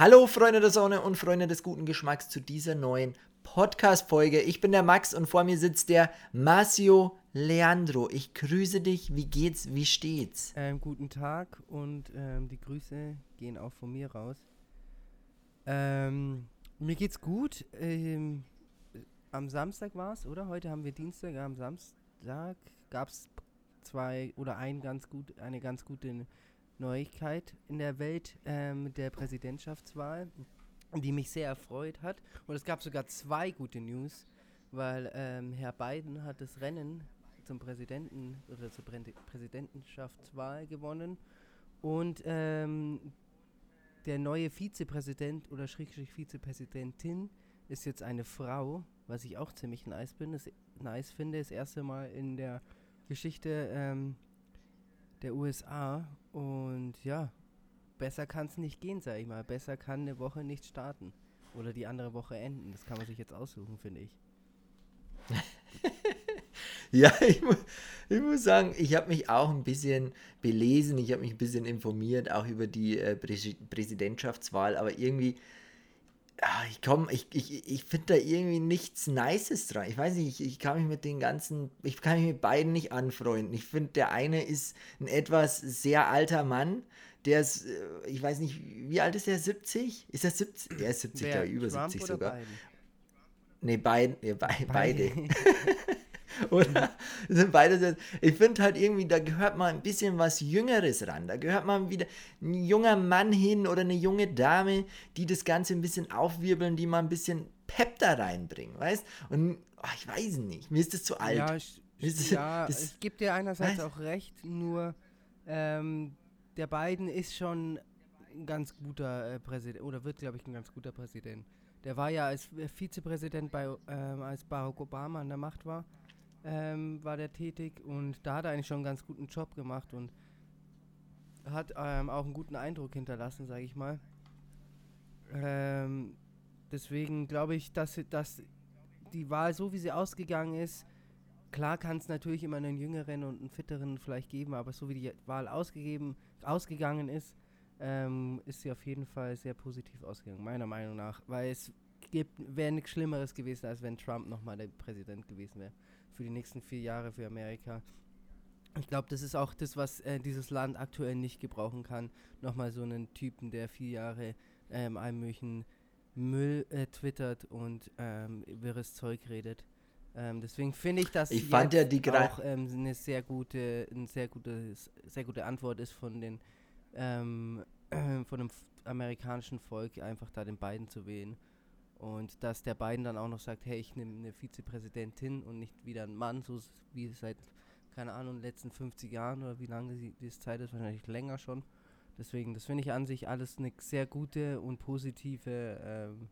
Hallo Freunde der Sonne und Freunde des guten Geschmacks zu dieser neuen Podcast-Folge. Ich bin der Max und vor mir sitzt der Marcio Leandro. Ich grüße dich. Wie geht's? Wie steht's? Ähm, guten Tag und ähm, die Grüße gehen auch von mir raus. Ähm, mir geht's gut. Ähm, am Samstag war es, oder? Heute haben wir Dienstag. Am Samstag gab es zwei oder ein ganz gut, eine ganz gute Neuigkeit in der Welt ähm, der Präsidentschaftswahl, die mich sehr erfreut hat. Und es gab sogar zwei gute News, weil ähm, Herr Biden hat das Rennen zum Präsidenten oder zur Prä Präsidentschaftswahl gewonnen und ähm, der neue Vizepräsident oder Schrägstrich Vizepräsidentin ist jetzt eine Frau, was ich auch ziemlich nice bin, das nice finde, das erste Mal in der Geschichte ähm, der USA. Und ja, besser kann es nicht gehen, sag ich mal. Besser kann eine Woche nicht starten. Oder die andere Woche enden. Das kann man sich jetzt aussuchen, finde ich. ja, ich, mu ich, muss sagen, ich habe mich auch ein bisschen belesen, ich habe mich ein bisschen informiert, auch über die äh, Prä Präsidentschaftswahl, aber irgendwie Ah, ich komme, ich, ich, ich finde da irgendwie nichts Nices dran. Ich weiß nicht, ich, ich kann mich mit den ganzen, ich kann mich mit beiden nicht anfreunden. Ich finde, der eine ist ein etwas sehr alter Mann, der ist, äh, ich weiß nicht, wie alt ist der? 70? Ist er 70? Er ist 70, Wer, über Trump 70 sogar. Biden? Nee, beid, nee, be beide. beide. Oder? sind beide. Ich finde halt irgendwie, da gehört mal ein bisschen was Jüngeres ran. Da gehört mal wieder ein junger Mann hin oder eine junge Dame, die das Ganze ein bisschen aufwirbeln, die mal ein bisschen Pep da reinbringen, weißt? Und oh, ich weiß nicht, mir ist das zu alt. Ja, ich, das, ja das, es gibt dir einerseits was? auch recht, nur ähm, der Biden ist schon ein ganz guter äh, Präsident, oder wird, glaube ich, ein ganz guter Präsident. Der war ja als Vizepräsident bei, ähm, als Barack Obama an der Macht war ähm, war der tätig und da hat er eigentlich schon einen ganz guten Job gemacht und hat ähm, auch einen guten Eindruck hinterlassen, sage ich mal. Ähm, deswegen glaube ich, dass, dass die Wahl so wie sie ausgegangen ist, klar kann es natürlich immer einen jüngeren und einen fitteren vielleicht geben, aber so wie die Wahl ausgegeben, ausgegangen ist, ähm, ist sie auf jeden Fall sehr positiv ausgegangen, meiner Meinung nach. Weil es wäre nichts Schlimmeres gewesen, als wenn Trump nochmal der Präsident gewesen wäre für die nächsten vier Jahre für Amerika. Ich glaube, das ist auch das, was äh, dieses Land aktuell nicht gebrauchen kann. Nochmal so einen Typen, der vier Jahre ähm, allem möglichen Müll äh, twittert und ähm, wirres Zeug redet. Ähm, deswegen finde ich, dass ich fand ja die auch ähm, eine sehr gute, eine sehr gute, sehr gute Antwort ist von den ähm, von dem amerikanischen Volk, einfach da den beiden zu wählen. Und dass der Biden dann auch noch sagt, hey, ich nehme eine Vizepräsidentin und nicht wieder einen Mann, so wie seit, keine Ahnung, letzten 50 Jahren oder wie lange die, die Zeit ist, wahrscheinlich länger schon. Deswegen, das finde ich an sich alles eine sehr gute und positive ähm,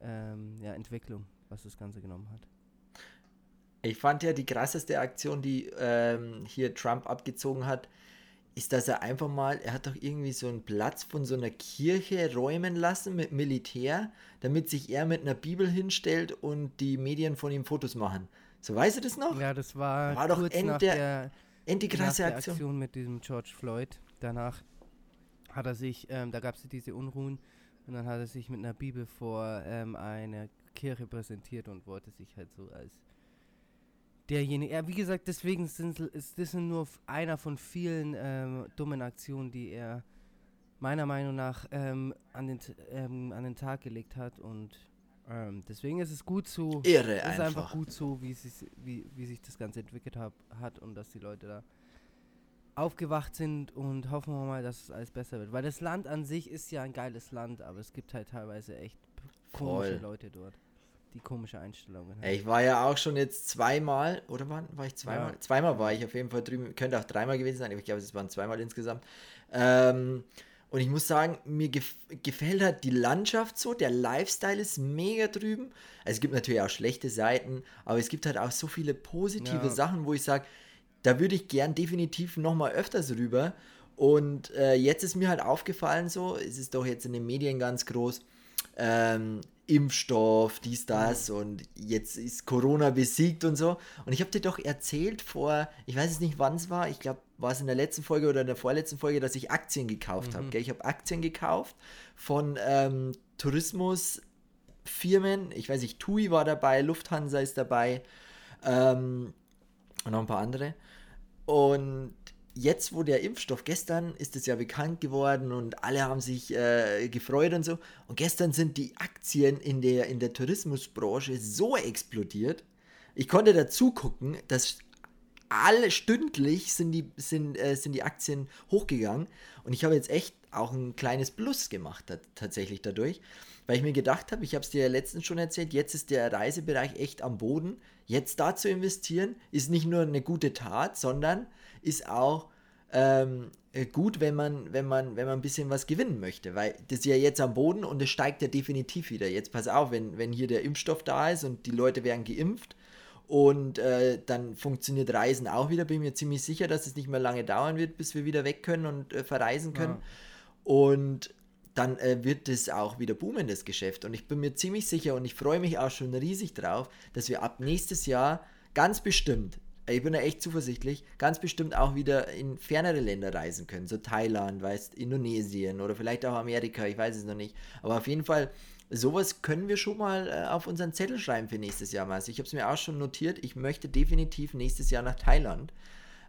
ähm, ja, Entwicklung, was das Ganze genommen hat. Ich fand ja die krasseste Aktion, die ähm, hier Trump abgezogen hat, ist, dass er einfach mal, er hat doch irgendwie so einen Platz von so einer Kirche räumen lassen mit Militär, damit sich er mit einer Bibel hinstellt und die Medien von ihm Fotos machen. So weißt du das noch? Ja, das war, war doch end nach der, end die krasse nach Aktion. Aktion mit diesem George Floyd. Danach hat er sich, ähm, da gab es diese Unruhen und dann hat er sich mit einer Bibel vor ähm, eine Kirche präsentiert und wollte sich halt so als derjenige. Ja, wie gesagt, deswegen sind, ist das nur einer von vielen ähm, dummen Aktionen, die er meiner Meinung nach ähm, an, den, ähm, an den Tag gelegt hat und ähm, deswegen ist es gut so. Irre ist einfach. einfach gut so, wie, wie, wie sich das Ganze entwickelt hab, hat und dass die Leute da aufgewacht sind und hoffen wir mal, dass es alles besser wird. Weil das Land an sich ist ja ein geiles Land, aber es gibt halt teilweise echt komische Voll. Leute dort die komische Einstellung. Halt. Ich war ja auch schon jetzt zweimal, oder war, war ich zweimal? Ja. Zweimal war ich auf jeden Fall drüben, könnte auch dreimal gewesen sein, aber ich glaube, es waren zweimal insgesamt. Ähm, und ich muss sagen, mir gef gefällt halt die Landschaft so, der Lifestyle ist mega drüben. Also es gibt natürlich auch schlechte Seiten, aber es gibt halt auch so viele positive ja. Sachen, wo ich sage, da würde ich gern definitiv nochmal öfters rüber. Und äh, jetzt ist mir halt aufgefallen so, es ist doch jetzt in den Medien ganz groß, ähm, Impfstoff, dies, das und jetzt ist Corona besiegt und so. Und ich habe dir doch erzählt vor, ich weiß jetzt nicht, wann es war, ich glaube, war es in der letzten Folge oder in der vorletzten Folge, dass ich Aktien gekauft mhm. habe. Ich habe Aktien gekauft von ähm, Tourismusfirmen, ich weiß nicht, TUI war dabei, Lufthansa ist dabei ähm, und noch ein paar andere. Und jetzt, wo der Impfstoff, gestern ist es ja bekannt geworden und alle haben sich äh, gefreut und so. Und gestern sind die Aktien in der, in der Tourismusbranche so explodiert. Ich konnte dazu gucken, dass alle stündlich sind die, sind, äh, sind die Aktien hochgegangen. Und ich habe jetzt echt auch ein kleines Plus gemacht tatsächlich dadurch, weil ich mir gedacht habe, ich habe es dir ja letztens schon erzählt, jetzt ist der Reisebereich echt am Boden. Jetzt da zu investieren, ist nicht nur eine gute Tat, sondern ist auch ähm, gut, wenn man, wenn, man, wenn man ein bisschen was gewinnen möchte, weil das ist ja jetzt am Boden und es steigt ja definitiv wieder. Jetzt pass auf, wenn, wenn hier der Impfstoff da ist und die Leute werden geimpft und äh, dann funktioniert Reisen auch wieder, bin mir ziemlich sicher, dass es nicht mehr lange dauern wird, bis wir wieder weg können und äh, verreisen können. Ja. Und dann äh, wird es auch wieder boomen, das Geschäft. Und ich bin mir ziemlich sicher und ich freue mich auch schon riesig drauf, dass wir ab nächstes Jahr ganz bestimmt ich bin da echt zuversichtlich, ganz bestimmt auch wieder in fernere Länder reisen können, so Thailand, weißt, Indonesien oder vielleicht auch Amerika, ich weiß es noch nicht. Aber auf jeden Fall, sowas können wir schon mal äh, auf unseren Zettel schreiben für nächstes Jahr. Also ich habe es mir auch schon notiert, ich möchte definitiv nächstes Jahr nach Thailand.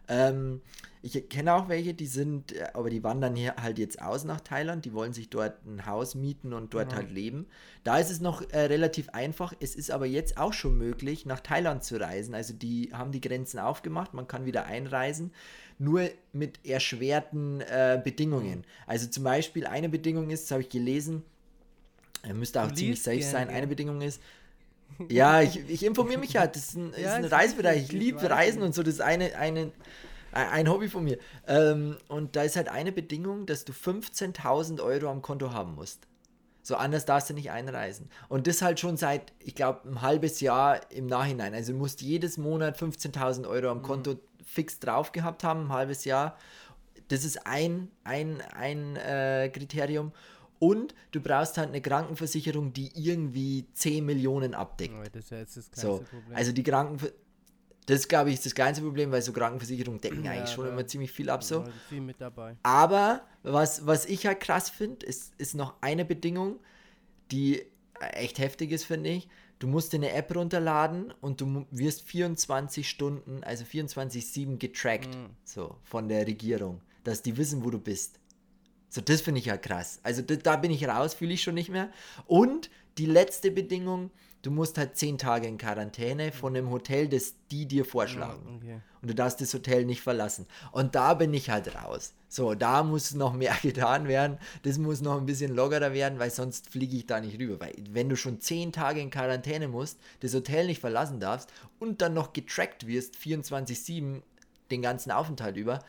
Ähm, ich kenne auch welche, die sind, äh, aber die wandern hier halt jetzt aus nach Thailand, die wollen sich dort ein Haus mieten und dort mhm. halt leben. Da ist es noch äh, relativ einfach. Es ist aber jetzt auch schon möglich, nach Thailand zu reisen. Also die haben die Grenzen aufgemacht, man kann wieder einreisen, nur mit erschwerten äh, Bedingungen. Mhm. Also zum Beispiel eine Bedingung ist, das habe ich gelesen, er müsste auch ziemlich safe sein. Eine Bedingung ist, ja, ich, ich informiere mich halt. Das ist ein, ja, ist ein Reisebereich. Ich liebe Reisen und so. Das ist eine, eine, ein Hobby von mir. Ähm, und da ist halt eine Bedingung, dass du 15.000 Euro am Konto haben musst. So anders darfst du nicht einreisen. Und das halt schon seit, ich glaube, ein halbes Jahr im Nachhinein. Also du musst jedes Monat 15.000 Euro am mhm. Konto mhm. fix drauf gehabt haben, ein halbes Jahr. Das ist ein, ein, ein äh, Kriterium. Und du brauchst halt eine Krankenversicherung, die irgendwie 10 Millionen abdeckt. Oh, das ist ja jetzt das so, Problem. Also die Krankenversicherung das, glaube ich, ist das kleinste Problem, weil so Krankenversicherungen decken ja, eigentlich schon immer ziemlich viel ab. So. Viel mit dabei. Aber was, was ich halt krass finde, ist, ist noch eine Bedingung, die echt heftig ist, finde ich. Du musst dir eine App runterladen und du wirst 24 Stunden, also 24-7 getrackt, mhm. so von der Regierung, dass die wissen, wo du bist. So, das finde ich ja krass. Also da, da bin ich raus, fühle ich schon nicht mehr. Und die letzte Bedingung, du musst halt zehn Tage in Quarantäne von einem Hotel, das die dir vorschlagen. Okay. Und du darfst das Hotel nicht verlassen. Und da bin ich halt raus. So, da muss noch mehr getan werden. Das muss noch ein bisschen lockerer werden, weil sonst fliege ich da nicht rüber. Weil wenn du schon zehn Tage in Quarantäne musst, das Hotel nicht verlassen darfst und dann noch getrackt wirst, 24-7 den ganzen Aufenthalt über.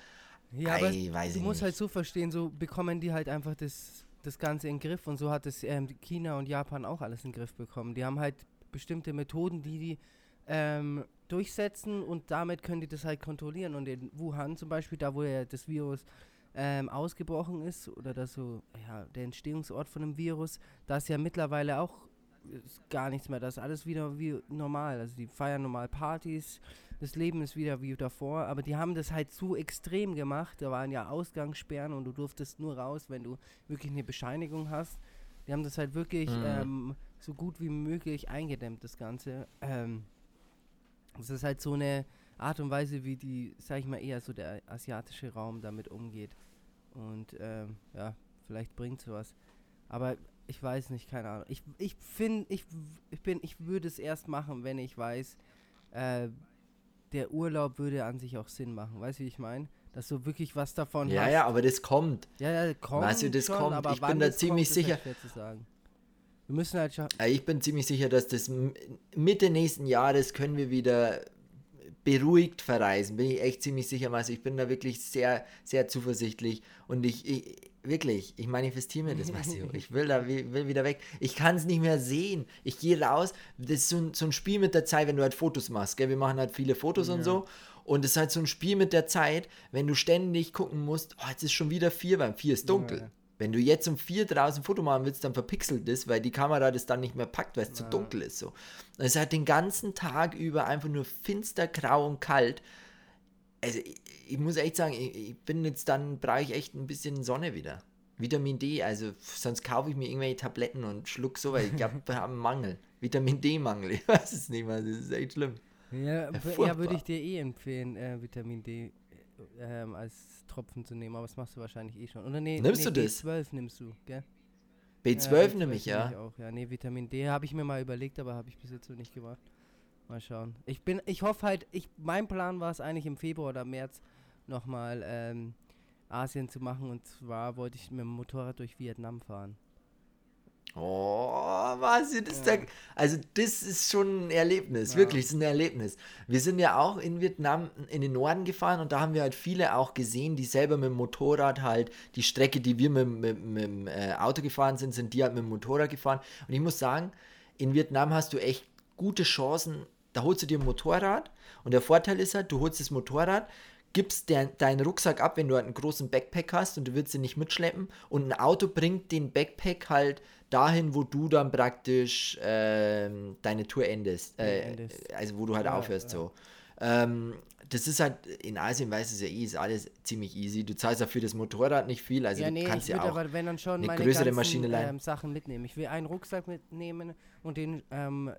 Ja, aber Ei, du musst nicht. halt so verstehen, so bekommen die halt einfach das das Ganze in den Griff und so hat es ähm, China und Japan auch alles in den Griff bekommen. Die haben halt bestimmte Methoden, die die ähm, durchsetzen und damit können die das halt kontrollieren. Und in Wuhan zum Beispiel, da wo ja das Virus ähm, ausgebrochen ist oder das so, ja, der Entstehungsort von dem Virus, da ist ja mittlerweile auch gar nichts mehr. Das ist alles wieder wie normal. Also die feiern normal Partys, das Leben ist wieder wie davor, aber die haben das halt zu extrem gemacht. Da waren ja Ausgangssperren und du durftest nur raus, wenn du wirklich eine Bescheinigung hast. Die haben das halt wirklich mhm. ähm, so gut wie möglich eingedämmt, das Ganze. Ähm, das ist halt so eine Art und Weise, wie die, sag ich mal, eher so der asiatische Raum damit umgeht. Und ähm, ja, vielleicht bringt sowas. Aber ich weiß nicht, keine Ahnung. Ich, ich finde, ich, ich bin, ich würde es erst machen, wenn ich weiß, äh, der Urlaub würde an sich auch Sinn machen. Weißt du, wie ich meine? Dass du wirklich was davon ja, hast. Ja, ja, aber das kommt. Ja, ja, kommt. Weißt du, das schon, kommt. ich bin da ziemlich kommt, sicher. Wir müssen halt schon. Ich bin ziemlich sicher, dass das Mitte nächsten Jahres können wir wieder beruhigt verreisen. Bin ich echt ziemlich sicher, also ich bin da wirklich sehr, sehr zuversichtlich und ich, ich Wirklich, ich manifestiere mir das, Massimo. Ich will da will wieder weg. Ich kann es nicht mehr sehen. Ich gehe raus. Das ist so ein, so ein, Spiel mit der Zeit, wenn du halt Fotos machst. Gell? Wir machen halt viele Fotos ja. und so. Und es ist halt so ein Spiel mit der Zeit, wenn du ständig gucken musst, oh, jetzt ist schon wieder vier, weil vier ist dunkel. Ja. Wenn du jetzt um vier draußen ein Foto machen willst, dann verpixelt das, weil die Kamera das dann nicht mehr packt, weil es zu dunkel ist. So. Und es hat den ganzen Tag über einfach nur finster, grau und kalt. Also ich, ich muss echt sagen, ich, ich bin jetzt dann, brauche ich echt ein bisschen Sonne wieder. Vitamin D, also sonst kaufe ich mir irgendwelche Tabletten und schluck so, weil ich haben einen Mangel. Vitamin D-Mangel, ich weiß es nicht mehr, das ist echt schlimm. Ja, ja würde ich dir eh empfehlen, äh, Vitamin D äh, ähm, als Tropfen zu nehmen, aber das machst du wahrscheinlich eh schon. Oder nee, Nimmst nee, du das? B12 nimmst du, gell? B12 Ja, nehme ich, ja. Ich auch, ja. Nee, Vitamin D habe ich mir mal überlegt, aber habe ich bis jetzt noch nicht gemacht. Mal schauen. Ich bin, ich hoffe halt, ich, mein Plan war es eigentlich im Februar oder März nochmal ähm, Asien zu machen und zwar wollte ich mit dem Motorrad durch Vietnam fahren. Oh, was ist Ja. da? Also, das ist schon ein Erlebnis, Ja. wirklich, das ist ein Erlebnis. Wir sind ja auch in Vietnam in den Norden gefahren und da haben wir halt viele auch gesehen, die selber mit dem Motorrad halt die Strecke, die wir mit, mit, mit dem äh, Auto gefahren sind, sind die halt mit dem Motorrad gefahren. Und ich muss sagen, in Vietnam hast du echt gute Chancen. Da holst du dir ein Motorrad und der Vorteil ist halt, du holst das Motorrad, gibst der, deinen Rucksack ab, wenn du halt einen großen Backpack hast und du willst ihn nicht mitschleppen und ein Auto bringt den Backpack halt dahin, wo du dann praktisch ähm, deine Tour endest. Äh, Endest. also wo du halt Ja, aufhörst ja. so. Ähm, das ist halt, in Asien weißt du es ja eh, ist alles ziemlich easy. Du zahlst ja für das Motorrad nicht viel, also ja, du nee, kannst ich ja auch. aber wenn dann schon eine meine größere ganzen Maschine leihen. ähm, Sachen mitnehmen. Ich will einen Rucksack mitnehmen und den ähm,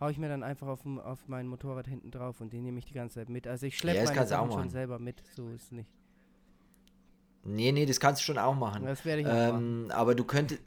hau ich mir dann einfach auf, auf mein Motorrad hinten drauf und den nehme ich die ganze Zeit mit. Also ich schleppe Ja, das meine Sachen schon machen. selber mit, so ist nicht. Nee, nee, das kannst du schon auch machen. Das werde ich auch machen. Ähm, aber du könntest,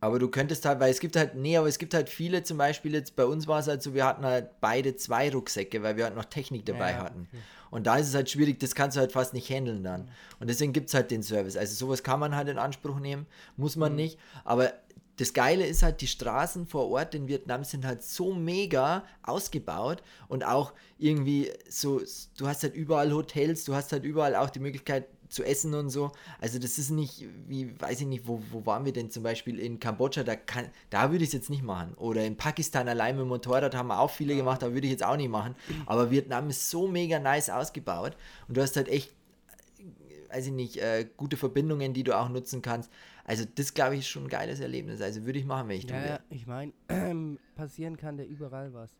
aber du könntest halt, weil es gibt halt, nee, aber es gibt halt viele, zum Beispiel jetzt bei uns war es halt so, wir hatten halt beide zwei Rucksäcke, weil wir halt noch Technik dabei Ja, hatten. okay. Und da ist es halt schwierig, das kannst du halt fast nicht handeln dann. Und deswegen gibt es halt den Service. Also sowas kann man halt in Anspruch nehmen, muss man Mhm. nicht. Aber das Geile ist halt, die Straßen vor Ort in Vietnam sind halt so mega ausgebaut und auch irgendwie so, du hast halt überall Hotels, du hast halt überall auch die Möglichkeit zu essen und so. Also das ist nicht, wie, weiß ich nicht, wo, wo waren wir denn zum Beispiel in Kambodscha, da, kann, da würde ich es jetzt nicht machen. Oder in Pakistan allein mit dem Motorrad haben wir auch viele gemacht, da würde ich jetzt auch nicht machen. Aber Vietnam ist so mega nice ausgebaut und du hast halt echt weiß ich nicht, äh, gute Verbindungen, die du auch nutzen kannst. Also das, glaube ich, ist schon ein geiles Erlebnis. Also würde ich machen, wenn ich du Ja, ja, wäre. ich meine, passieren kann da überall was.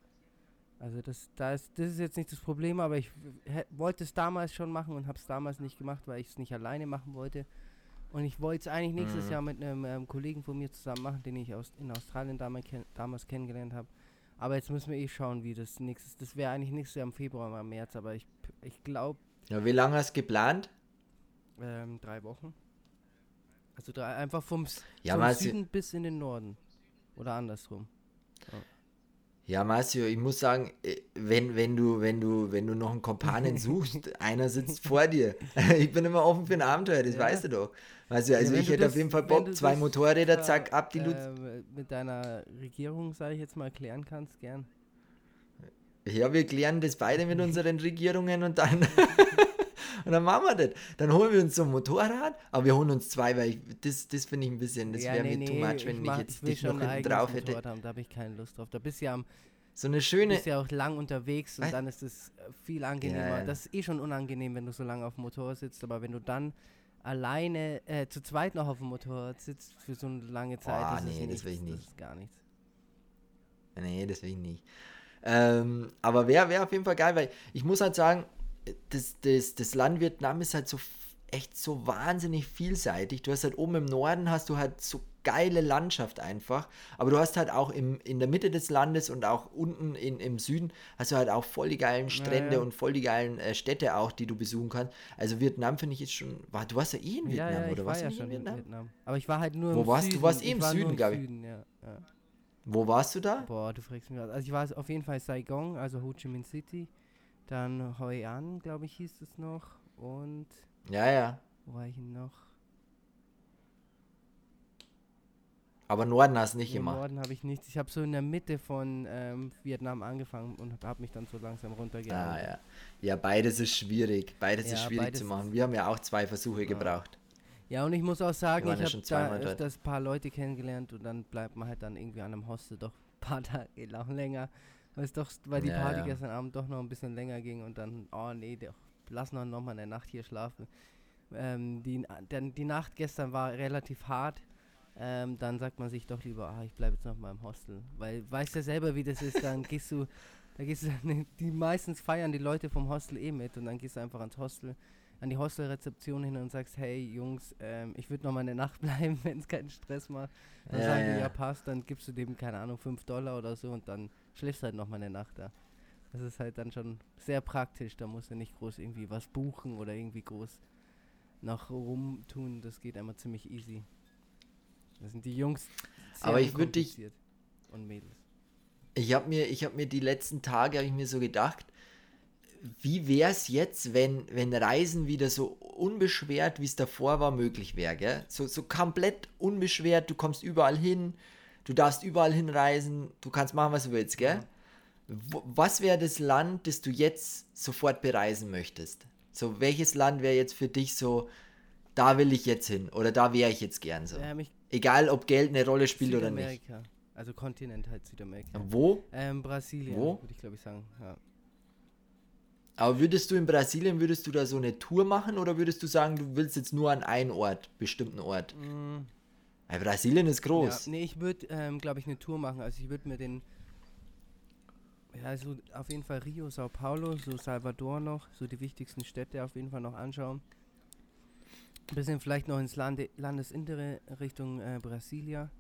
Also das, da ist, das ist jetzt nicht das Problem, aber ich wollte es damals schon machen und habe es damals nicht gemacht, weil ich es nicht alleine machen wollte. Und ich wollte es eigentlich nächstes Mhm. Jahr mit einem ähm, Kollegen von mir zusammen machen, den ich aus, in Australien damals, ken damals kennengelernt habe. Aber jetzt müssen wir eh schauen, wie das nächstes, das wäre eigentlich nächstes Jahr im Februar, oder im März, aber ich, ich glaube Ja, wie lange hast du geplant? ähm, drei Wochen. Also drei, einfach vom, Ja, vom Süden bis in den Norden. Oder andersrum. Ja, Marcio, ich muss sagen, äh, wenn, wenn, du, wenn, du, wenn du noch einen Kompanen suchst, einer sitzt vor dir. Ich bin immer offen für ein Abenteuer, das Ja. weißt du doch. Du, also wenn ich hätte auf das- jeden Fall Bock, zwei das, Motorräder, äh, zack, ab die Lutz. ähm, mit deiner Regierung, sage ich jetzt mal, klären kannst, gern. Ja, wir klären das beide mit unseren Regierungen und dann, und dann machen wir das. Dann holen wir uns so ein Motorrad, aber wir holen uns zwei, weil ich, das, das finde ich ein bisschen, das wäre mir too much, wenn ich, mach- jetzt will dich noch hinten drauf hätte. Motorrad Haben, da habe ich keine Lust drauf. Da bist du ja, am, So eine schöne, bist ja auch lang unterwegs und Wei- dann ist es äh, viel angenehmer. Ja, ja. Das ist eh schon unangenehm, wenn du so lange auf dem Motorrad sitzt, aber wenn du dann alleine, äh, zu zweit noch auf dem Motorrad sitzt für so eine lange Zeit, Boah, das ist nee, das nichts, will ich nicht. Das ist gar nichts. Nee, deswegen nicht. Ähm, aber wäre wär auf jeden Fall geil, weil ich muss halt sagen, das, das, das Land Vietnam ist halt so echt so wahnsinnig vielseitig. Du hast halt oben im Norden hast du halt so geile Landschaft einfach, aber du hast halt auch im, in der Mitte des Landes und auch unten in, im Süden hast du halt auch voll die geilen Strände ja. und voll die geilen äh, Städte auch, die du besuchen kannst. Also Vietnam finde ich jetzt schon, war, du warst ja eh in Vietnam, ja, ja, ich oder war was? ja nicht schon in in Vietnam? Vietnam. Aber ich war halt nur Wo im warst du? Süden. Du warst eh im war Süden, glaub ich. Süden, ja, ja. Wo warst du da? Boah, du fragst mich was. Also ich war auf jeden Fall Saigon, also Ho Chi Minh City. Dann Hoi An, glaube ich, hieß es noch. Und Ja, ja. wo war ich denn noch? Aber Norden hast du nicht gemacht. Norden habe ich nichts. Ich habe so in der Mitte von ähm, Vietnam angefangen und habe mich dann so langsam Ah, runtergearbeitet. ja. Ja, beides ist schwierig. Beides ist Ja, schwierig beides zu machen. Wir haben ja auch zwei Versuche gebraucht. Ja, und ich muss auch sagen, ich ja habe da öfters ein paar Leute kennengelernt und dann bleibt man halt dann irgendwie an einem Hostel doch ein paar Tage lang länger. Weil, es doch, weil die Ja, Party ja. gestern Abend doch noch ein bisschen länger ging und dann, oh nee, doch, lass noch, noch mal eine Nacht hier schlafen. ähm, die, dann, die Nacht gestern war relativ hart. Ähm, dann sagt man sich doch lieber, ah, ich bleibe jetzt noch mal im Hostel. Weil weißt ja selber, wie das ist, dann gehst du, da gehst du, die meistens feiern die Leute vom Hostel eh mit und dann gehst du einfach ans Hostel, an die Hostelrezeption hin und sagst, hey Jungs, ähm, ich würde noch mal eine Nacht bleiben, wenn es keinen Stress macht. Dann Ja, sagen die, ja passt, dann gibst du dem, keine Ahnung, 5 Dollar oder so und dann schläfst halt noch mal eine Nacht da. Das ist halt dann schon sehr praktisch, da musst du nicht groß irgendwie was buchen oder irgendwie groß noch rumtun, das geht einmal ziemlich easy. Das sind die Jungs Aber ich würd dich- und Mädels. Ich habe mir, ich hab mir die letzten Tage ich mir so gedacht, wie wäre es jetzt, wenn, wenn Reisen wieder so unbeschwert, wie es davor war, möglich wäre? So, so komplett unbeschwert, du kommst überall hin, du darfst überall hinreisen, du kannst machen, was du willst, gell? Wo, was wäre das Land, das du jetzt sofort bereisen möchtest? So, welches Land wäre jetzt für dich so, da will ich jetzt hin oder da wäre ich jetzt gern so? Ähm, Egal, ob Geld eine Rolle spielt oder nicht. Südamerika. Also Kontinent halt Südamerika. Wo? Ähm, Brasilien, Wo? würde ich glaube ich sagen. Ja. Aber würdest du in Brasilien, würdest du da so eine Tour machen oder würdest du sagen, du willst jetzt nur an einen Ort, bestimmten Ort? Mm, Weil Brasilien ist ja. groß. Nee, ich würde, ähm, glaube ich, eine Tour machen. Also ich würde mir den, ja, also auf jeden Fall Rio, Sao Paulo, so Salvador noch, so die wichtigsten Städte auf jeden Fall noch anschauen. Bisschen vielleicht noch ins Lande, Landesinnere Richtung äh, Brasilia,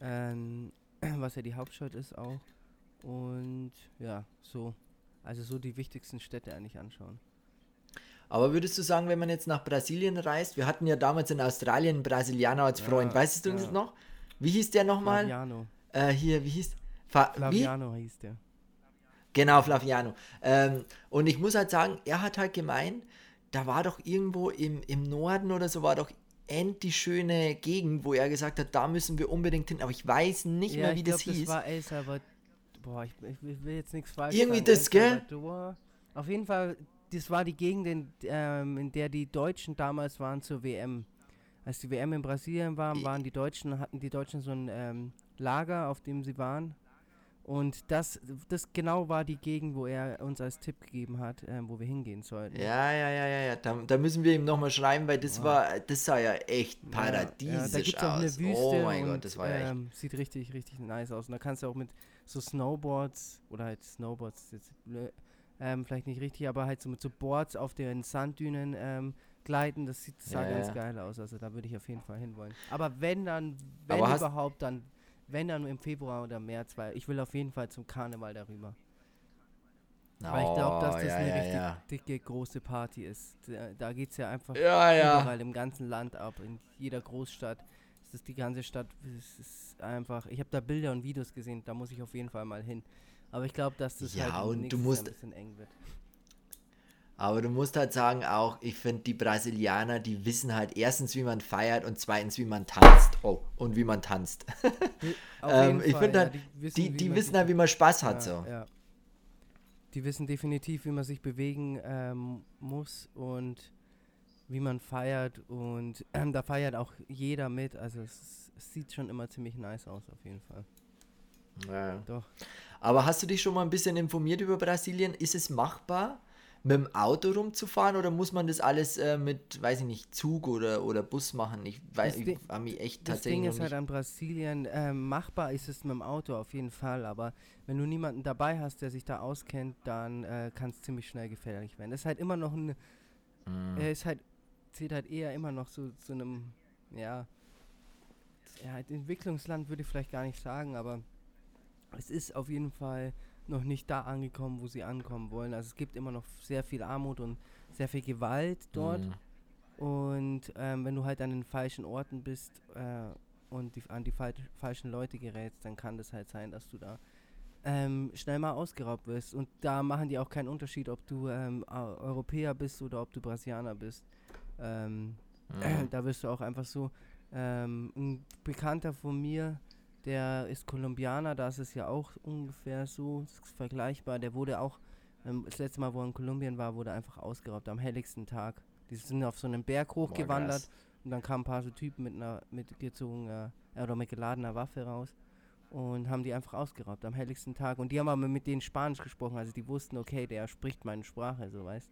ähm, was ja die Hauptstadt ist auch. Und ja, so. Also so die wichtigsten Städte eigentlich anschauen. Aber würdest du sagen, wenn man jetzt nach Brasilien reist, wir hatten ja damals in Australien einen Brasilianer als Ja, Freund, weißt du das ja. noch? Wie hieß der nochmal? Flaviano. Äh, hier, wie hieß? Fa wie? Flaviano hieß der. Genau, Flaviano. Ähm, und ich muss halt sagen, er hat halt gemeint, da war doch irgendwo im, im Norden oder so, war doch end die schöne Gegend, wo er gesagt hat, da müssen wir unbedingt hin. Aber ich weiß nicht mehr, wie ich das glaub, hieß. Das war El Salvador. Boah, ich, ich, ich will jetzt nichts falsch Irgendwie sagen. das, El gell? Auf jeden Fall, das war die Gegend, in, ähm, in der die Deutschen damals waren zur WM. Als die WM in Brasilien war, waren die Deutschen, hatten die Deutschen so ein ähm, Lager, auf dem sie waren. Und das, das genau war die Gegend, wo er uns als Tipp gegeben hat, ähm, wo wir hingehen sollten. Ja, ja, ja, ja, ja. Da, da müssen wir ihm nochmal schreiben, weil das Wow. war, das sah ja echt Ja, paradiesisch ja, da gibt es auch eine aus. Wüste oh mein und Gott, das war ja echt. ähm, sieht richtig, richtig nice aus. Und da kannst du auch mit so Snowboards oder halt Snowboards, jetzt blö- ähm, vielleicht nicht richtig, aber halt so mit so Boards auf den Sanddünen ähm, gleiten. Das sieht sah Ja, ganz ja. geil aus. Also da würde ich auf jeden Fall hinwollen. Aber wenn dann, wenn Aber überhaupt, dann, wenn dann im Februar oder März, weil ich will auf jeden Fall zum Karneval darüber. Weil ich glaube, dass Oh, das ja, eine richtig dicke, große Party ist. Da, da geht es ja einfach überall im ganzen Land ab, in jeder Großstadt. Es ist die ganze Stadt, es ist einfach, ich habe da Bilder und Videos gesehen, da muss ich auf jeden Fall mal hin. Aber ich glaube, dass das Ja, halt und du musst- ein bisschen eng wird. Aber du musst halt sagen auch, ich finde die Brasilianer, die wissen halt erstens, wie man feiert und zweitens, wie man tanzt. Oh, und wie man tanzt. Ähm, ich finde ja, halt, wissen, Die, wie die man wissen halt, wie man Spaß hat ja, so. Ja. Die wissen definitiv, wie man sich bewegen ähm, muss und wie man feiert und ähm, da feiert auch jeder mit. Also es, es sieht schon immer ziemlich nice aus auf jeden Fall. Ja. Doch. Aber hast du dich schon mal ein bisschen informiert über Brasilien? Ist es machbar, mit dem Auto rumzufahren oder muss man das alles äh, mit, weiß ich nicht, Zug oder, oder Bus machen? Ich weiß, Das ich Ding- war mich echt Das tatsächlich Ding noch ist halt an Brasilien, ähm, machbar ist es mit dem Auto auf jeden Fall, aber wenn du niemanden dabei hast, der sich da auskennt, dann äh, kann es ziemlich schnell gefährlich werden. Das ist halt immer noch ein, Hm. er ist halt, zählt halt eher immer noch so zu einem, ja, ja, Entwicklungsland würde ich vielleicht gar nicht sagen, aber es ist auf jeden Fall noch nicht da angekommen, wo sie ankommen wollen. Also es gibt immer noch sehr viel Armut und sehr viel Gewalt dort. Hm. Und ähm, wenn du halt an den falschen Orten bist äh, und die, an die fal falschen Leute gerätst, dann kann das halt sein, dass du da ähm, schnell mal ausgeraubt wirst. Und da machen die auch keinen Unterschied, ob du ähm, Eu- Europäer bist oder ob du Brasilianer bist. Ähm, Hm. da wirst du auch einfach so. Ähm, ein Bekannter von mir, der ist Kolumbianer, da ist es ja auch ungefähr so das ist vergleichbar. Der wurde auch, ähm, das letzte Mal, wo er in Kolumbien war, wurde einfach ausgeraubt am helligsten Tag. Die sind auf so einen Berg hochgewandert und dann kamen ein paar so Typen mit einer mitgezogener äh, oder mit geladener Waffe raus und haben die einfach ausgeraubt am helligsten Tag. Und die haben aber mit denen Spanisch gesprochen, also die wussten, okay, der spricht meine Sprache, so weißt.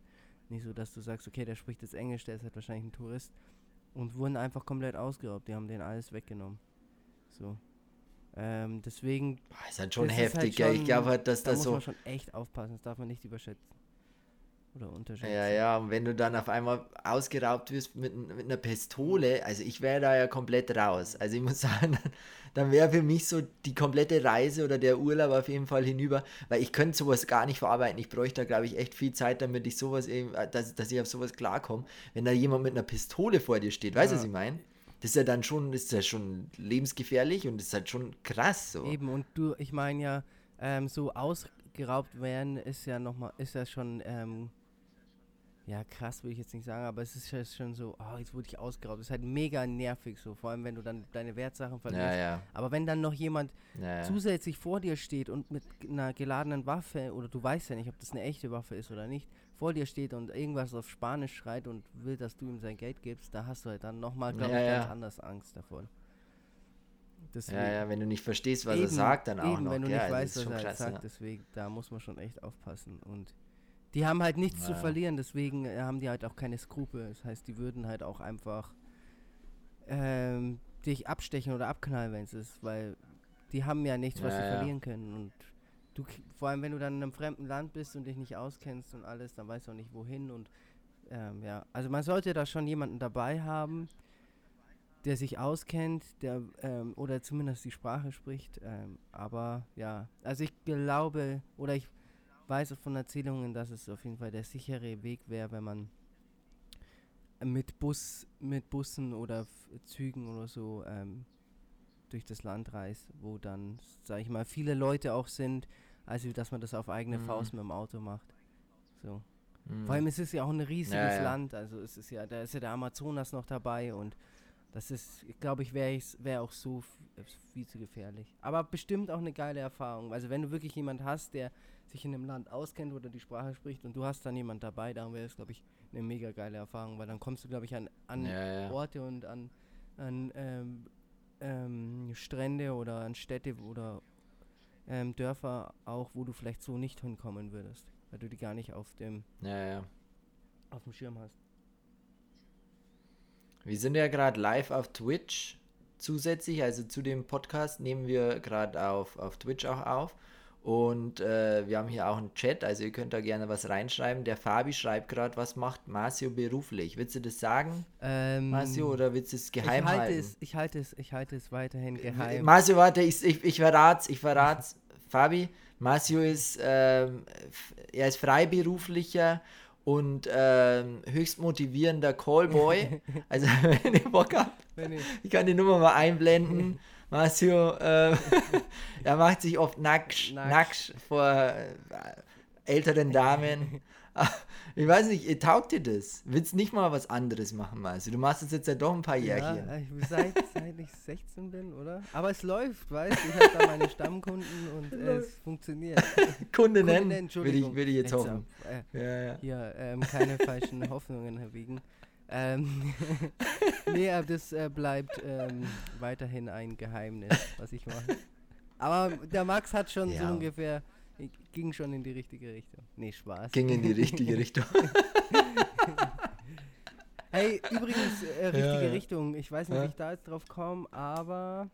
Nicht so, dass du sagst, okay, der spricht jetzt Englisch, der ist halt wahrscheinlich ein Tourist. Und wurden einfach komplett ausgeraubt. Die haben denen alles weggenommen. So. Ähm, deswegen. Boah, ist halt schon ist heftig, halt gell? Ich glaube halt, dass Da das muss so. man schon echt aufpassen. Das darf man nicht überschätzen. Oder unterschätzen. Ja, ja, und wenn du dann auf einmal ausgeraubt wirst mit, mit einer Pistole, also ich wäre da ja komplett raus. Also ich muss sagen, dann wäre für mich so die komplette Reise oder der Urlaub auf jeden Fall hinüber, weil ich könnte sowas gar nicht verarbeiten. Ich bräuchte da, glaube ich, echt viel Zeit, damit ich sowas eben, äh, dass, dass ich auf sowas klarkomme. Wenn da jemand mit einer Pistole vor dir steht, weißt du, Ja. was ich meine? Das ist ja dann schon, ist ja schon lebensgefährlich und ist halt schon krass so. Eben, und du, ich meine ja, ähm, so ausgeraubt werden ist ja nochmal, ist ja schon, ähm, ja krass will ich jetzt nicht sagen, aber es ist ja schon so, oh, jetzt wurde ich ausgeraubt. Das ist halt mega nervig so, vor allem wenn du dann deine Wertsachen verlierst. Ja, ja. Aber wenn dann noch jemand ja. zusätzlich vor dir steht und mit einer geladenen Waffe, oder du weißt ja nicht, ob das eine echte Waffe ist oder nicht, vor dir steht und irgendwas auf Spanisch schreit und will, dass du ihm sein Geld gibst, da hast du halt dann nochmal, glaube Ja, ich, ja. ganz anders Angst davon. Deswegen, Ja, ja, wenn du nicht verstehst, was eben, er sagt, dann auch eben, noch. wenn du gell? nicht Also, weißt, was er krass, sagt, ja. deswegen, da muss man schon echt aufpassen. Und die haben halt nichts zu Ja. verlieren, deswegen äh, haben die halt auch keine Skrupel. Das heißt, die würden halt auch einfach ähm, dich abstechen oder abknallen, wenn es ist, weil die haben ja nichts, was Ja, sie ja. verlieren können. Und du, vor allem, wenn du dann in einem fremden Land bist und dich nicht auskennst und alles, dann weißt du auch nicht wohin. Und ähm, ja, also man sollte da schon jemanden dabei haben, der sich auskennt, der ähm, oder zumindest die Sprache spricht. Ähm, aber ja, also ich glaube oder ich weiß von Erzählungen, dass es auf jeden Fall der sichere Weg wäre, wenn man mit Bus, mit Bussen oder Zügen oder so ähm, durch das Land reist, wo dann, sag ich mal, viele Leute auch sind, also dass man das auf eigene Mhm. Faust mit dem Auto macht. So. Mhm. Vor allem es ist ja auch ein riesiges Ja, ja. Land, also es ist ja, da ist ja der Amazonas noch dabei und das ist, glaube ich, wäre wär auch so äh, viel zu gefährlich. Aber bestimmt auch eine geile Erfahrung. Also wenn du wirklich jemand hast, der sich in einem Land auskennt oder die Sprache spricht und du hast dann jemand dabei, dann wäre es, glaube ich, eine mega geile Erfahrung, weil dann kommst du, glaube ich, an, an ja. Orte und an, an ähm, ähm, Strände oder an Städte oder ähm, Dörfer auch, wo du vielleicht so nicht hinkommen würdest, weil du die gar nicht auf dem, ja, ja. auf dem Schirm hast. Wir sind ja gerade live auf Twitch zusätzlich, also zu dem Podcast nehmen wir gerade auf, auf Twitch auch auf. Und äh, wir haben hier auch einen Chat, also ihr könnt da gerne was reinschreiben. Der Fabi schreibt gerade, was macht Marcio beruflich? Willst du das sagen, Ähm, Marcio, oder willst du es ich geheim halte halten? es, ich halte es, ich halte es weiterhin geheim. Marcio, warte, ich, ich, ich verrat's, ich verrat's. Fabi, Marcio ist, ähm, er ist freiberuflicher und ähm, höchst motivierender Callboy. also, wenn ihr Bock habt, ich, ich kann die Nummer mal einblenden. Marcio, äh, er macht sich oft nackt, Nackt. vor äh, älteren Damen. Ich weiß nicht, taugt dir das? Willst nicht mal was anderes machen, Marcio? Du machst es jetzt ja doch ein paar Jährchen. ja, ich, seit, seit ich 16 bin, oder? Aber es läuft, weißt du? Ich habe da meine Stammkunden und äh, es funktioniert. Kunde Kunden, nennen, würde ich, würde ich jetzt Jetzt, hoffen. äh, Ja, ja. Hier, ähm, keine falschen Hoffnungen erwiegen. Ähm, nee, das äh, bleibt ähm, weiterhin ein Geheimnis, was ich mache. Aber der Max hat schon so Ja. ungefähr, äh, ging schon in die richtige Richtung. Nee, Spaß. Ging in die richtige Richtung. Hey, übrigens, äh, richtige Ja, ja. Richtung. Ich weiß nicht, wie ich da jetzt drauf komme, aber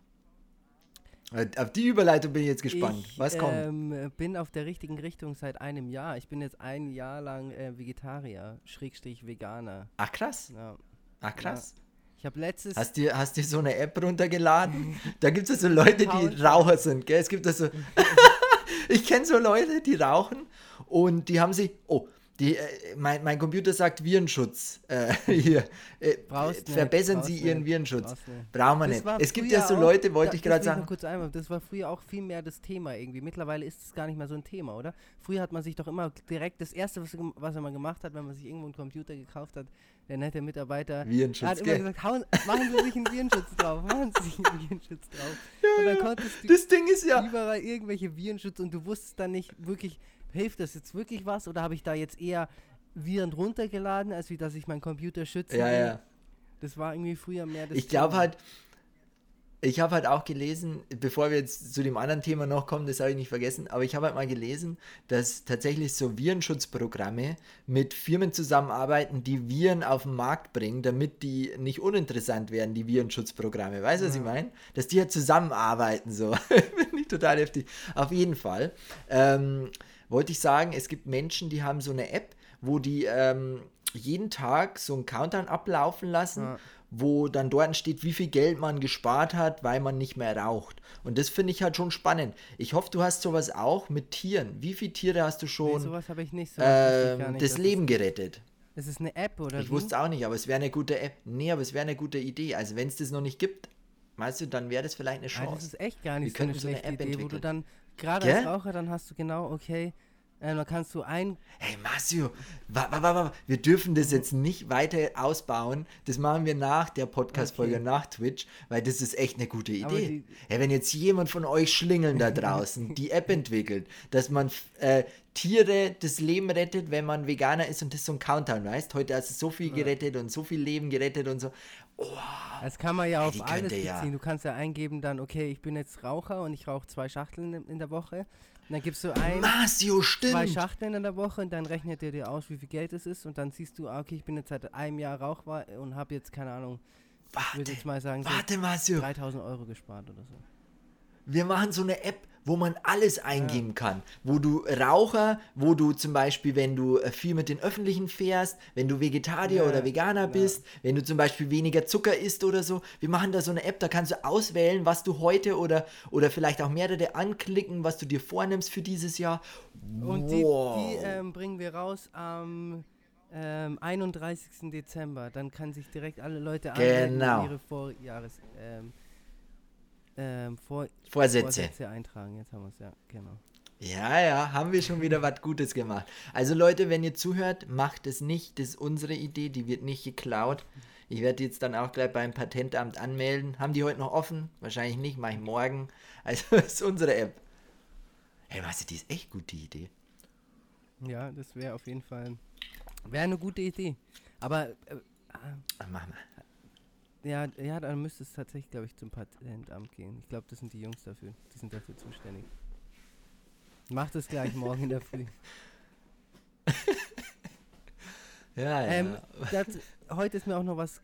Auf die Überleitung bin ich jetzt gespannt. ich Was kommt? ähm, bin auf der richtigen Richtung seit einem Jahr. Ich bin jetzt ein Jahr lang äh, Vegetarier, Schrägstrich Veganer. Ach krass. Ja. Ach krass. Ich habe letztes Hast dir, hast dir so eine App runtergeladen? Da gibt es so Leute, die. Raucher sind, gell? Es gibt da so. ich kenne so Leute, die rauchen und die haben sie. Oh, die, äh, mein, mein Computer sagt Virenschutz. Äh, hier. Äh, Brauchst nicht, verbessern Sie Ihren nicht, Virenschutz. Brauchen wir nicht. Es gibt ja so Leute, wollte da- ich gerade sagen. kurz einmal, das war früher auch viel mehr das Thema irgendwie. Mittlerweile ist es gar nicht mehr so ein Thema, oder? Früher hat man sich doch immer direkt, das Erste, was, was man gemacht hat, wenn man sich irgendwo einen Computer gekauft hat, der nette Mitarbeiter, Virenschutz, hat immer gell? gesagt, hauen, machen Sie sich einen Virenschutz drauf, machen Sie sich einen Virenschutz drauf. und dann konntest du Das Ding ist ja. überall irgendwelche Virenschutz und du wusstest dann nicht wirklich, hilft das jetzt wirklich was oder habe ich da jetzt eher Viren runtergeladen, als wie dass ich meinen Computer schütze? Ja, ja. Das war irgendwie früher mehr das Ich glaube halt, ich habe halt auch gelesen, bevor wir jetzt zu dem anderen Thema noch kommen, das habe ich nicht vergessen, aber ich habe halt mal gelesen, dass tatsächlich so Virenschutzprogramme mit Firmen zusammenarbeiten, die Viren auf den Markt bringen, damit die nicht uninteressant werden, die Virenschutzprogramme. Weißt du, ja. was ich meine? Dass die halt zusammenarbeiten, so. Finde ich total heftig. Auf jeden Fall. Ähm, wollte ich sagen, es gibt Menschen, die haben so eine App, wo die ähm, jeden Tag so einen Countdown ablaufen lassen. Ja wo dann dort steht, wie viel Geld man gespart hat, weil man nicht mehr raucht. Und das finde ich halt schon spannend. Ich hoffe, du hast sowas auch mit Tieren. Wie viele Tiere hast du schon nee, sowas habe ich nicht, ähm, nicht, das Leben gerettet? Das ist eine App, oder? Ich wusste auch nicht, aber es wäre eine gute App. Nee, aber es wäre eine gute Idee. Also wenn es das noch nicht gibt, meinst du, dann wäre das vielleicht eine Chance. Ah, das ist echt gar nicht Wir so eine schlechte so eine Idee, entwickeln. wo du dann, gerade als Raucher, dann hast du genau, okay, äh, dann kannst du ein. Hey Marcio, wir dürfen das jetzt nicht weiter ausbauen. Das machen wir nach der Podcast-Folge, okay. nach Twitch, weil das ist echt eine gute Idee. hey, wenn jetzt jemand von euch Schlingeln da draußen die App entwickelt, dass man äh, Tiere das Leben rettet, wenn man Veganer ist und das so ein Countdown, weißt Heute hast du so viel gerettet und so viel Leben gerettet und so. Oh, das kann man ja auf alles beziehen. Ja. Du kannst ja eingeben dann, okay, ich bin jetzt Raucher und ich rauche zwei Schachteln in der Woche dann gibst du ein, Masio, stimmt. zwei Schachteln in der Woche und dann rechnet er dir aus, wie viel Geld es ist und dann siehst du, ah, okay, ich bin jetzt seit einem Jahr Rauchbar und habe jetzt, keine Ahnung, warte, ich würde jetzt mal sagen, warte, Masio. 3000 Euro gespart oder so. Wir machen so eine App, wo man alles eingeben ja. kann. Wo du Raucher, wo du zum Beispiel, wenn du äh, viel mit den Öffentlichen fährst, wenn du Vegetarier ja. oder Veganer bist, ja. wenn du zum Beispiel weniger Zucker isst oder so. Wir machen da so eine App, da kannst du auswählen, was du heute oder, oder vielleicht auch mehrere anklicken, was du dir vornimmst für dieses Jahr. Und wow. die, die ähm, bringen wir raus am ähm, 31. Dezember. Dann kann sich direkt alle Leute genau. ihre Vorjahres... Ähm, ähm, Vor Vorsätze. Vorsätze eintragen. Jetzt haben wir es, ja, genau. Ja, ja, haben wir schon wieder was Gutes gemacht. Also Leute, wenn ihr zuhört, macht es nicht. Das ist unsere Idee, die wird nicht geklaut. Ich werde jetzt dann auch gleich beim Patentamt anmelden. Haben die heute noch offen? Wahrscheinlich nicht, mache ich morgen. Also das ist unsere App. Hey, weißt du, die ist echt gut, die Idee. Ja, das wäre auf jeden Fall, wäre eine gute Idee. Aber, äh, Ach, mach mal. Ja, ja, dann müsste es tatsächlich, glaube ich, zum Patentamt gehen. Ich glaube, das sind die Jungs dafür. Die sind dafür zuständig. Mach das gleich morgen in der Früh. ja, ja. Ähm, das, heute ist mir auch noch was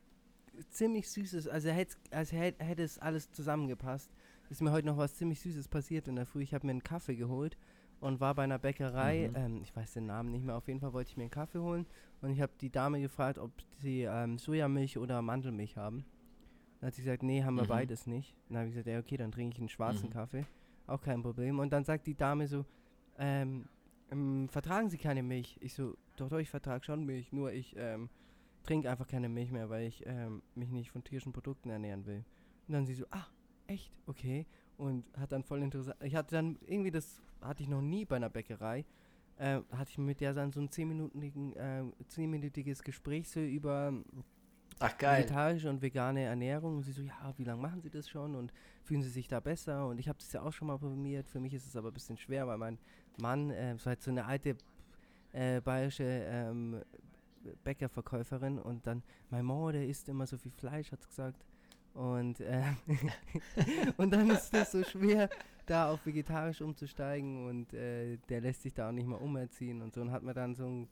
ziemlich Süßes, also hätte, als hätte, hätte es alles zusammengepasst, ist mir heute noch was ziemlich Süßes passiert in der Früh. Ich habe mir einen Kaffee geholt und war bei einer Bäckerei, mhm. ähm, ich weiß den Namen nicht mehr, auf jeden Fall wollte ich mir einen Kaffee holen und ich habe die Dame gefragt, ob sie ähm, Sojamilch oder Mandelmilch haben. Dann hat sie gesagt, nee, haben wir mhm. beides nicht. Dann habe ich gesagt, ja, okay, dann trinke ich einen schwarzen mhm. Kaffee. Auch kein Problem. Und dann sagt die Dame so, ähm, ähm, vertragen Sie keine Milch? Ich so, doch, doch, ich vertrage schon Milch, nur ich ähm, trinke einfach keine Milch mehr, weil ich ähm, mich nicht von tierischen Produkten ernähren will. Und dann sie so, ah, echt? Okay und hat dann voll interessant. Ich hatte dann irgendwie, das hatte ich noch nie bei einer Bäckerei, äh, hatte ich mit der dann so ein 10-minütigen, äh, 10 Gespräch so über Ach, geil. vegetarische und vegane Ernährung. Und sie so, ja, wie lange machen Sie das schon und fühlen Sie sich da besser? Und ich habe das ja auch schon mal probiert. Für mich ist es aber ein bisschen schwer, weil mein Mann, äh, so halt so eine alte äh, bayerische ähm, Bäckerverkäuferin und dann, mein Mann, der isst immer so viel Fleisch, hat gesagt. Und, äh, und dann ist das so schwer, da auf vegetarisch umzusteigen und äh, der lässt sich da auch nicht mal umerziehen und so. Und hat mir dann so einen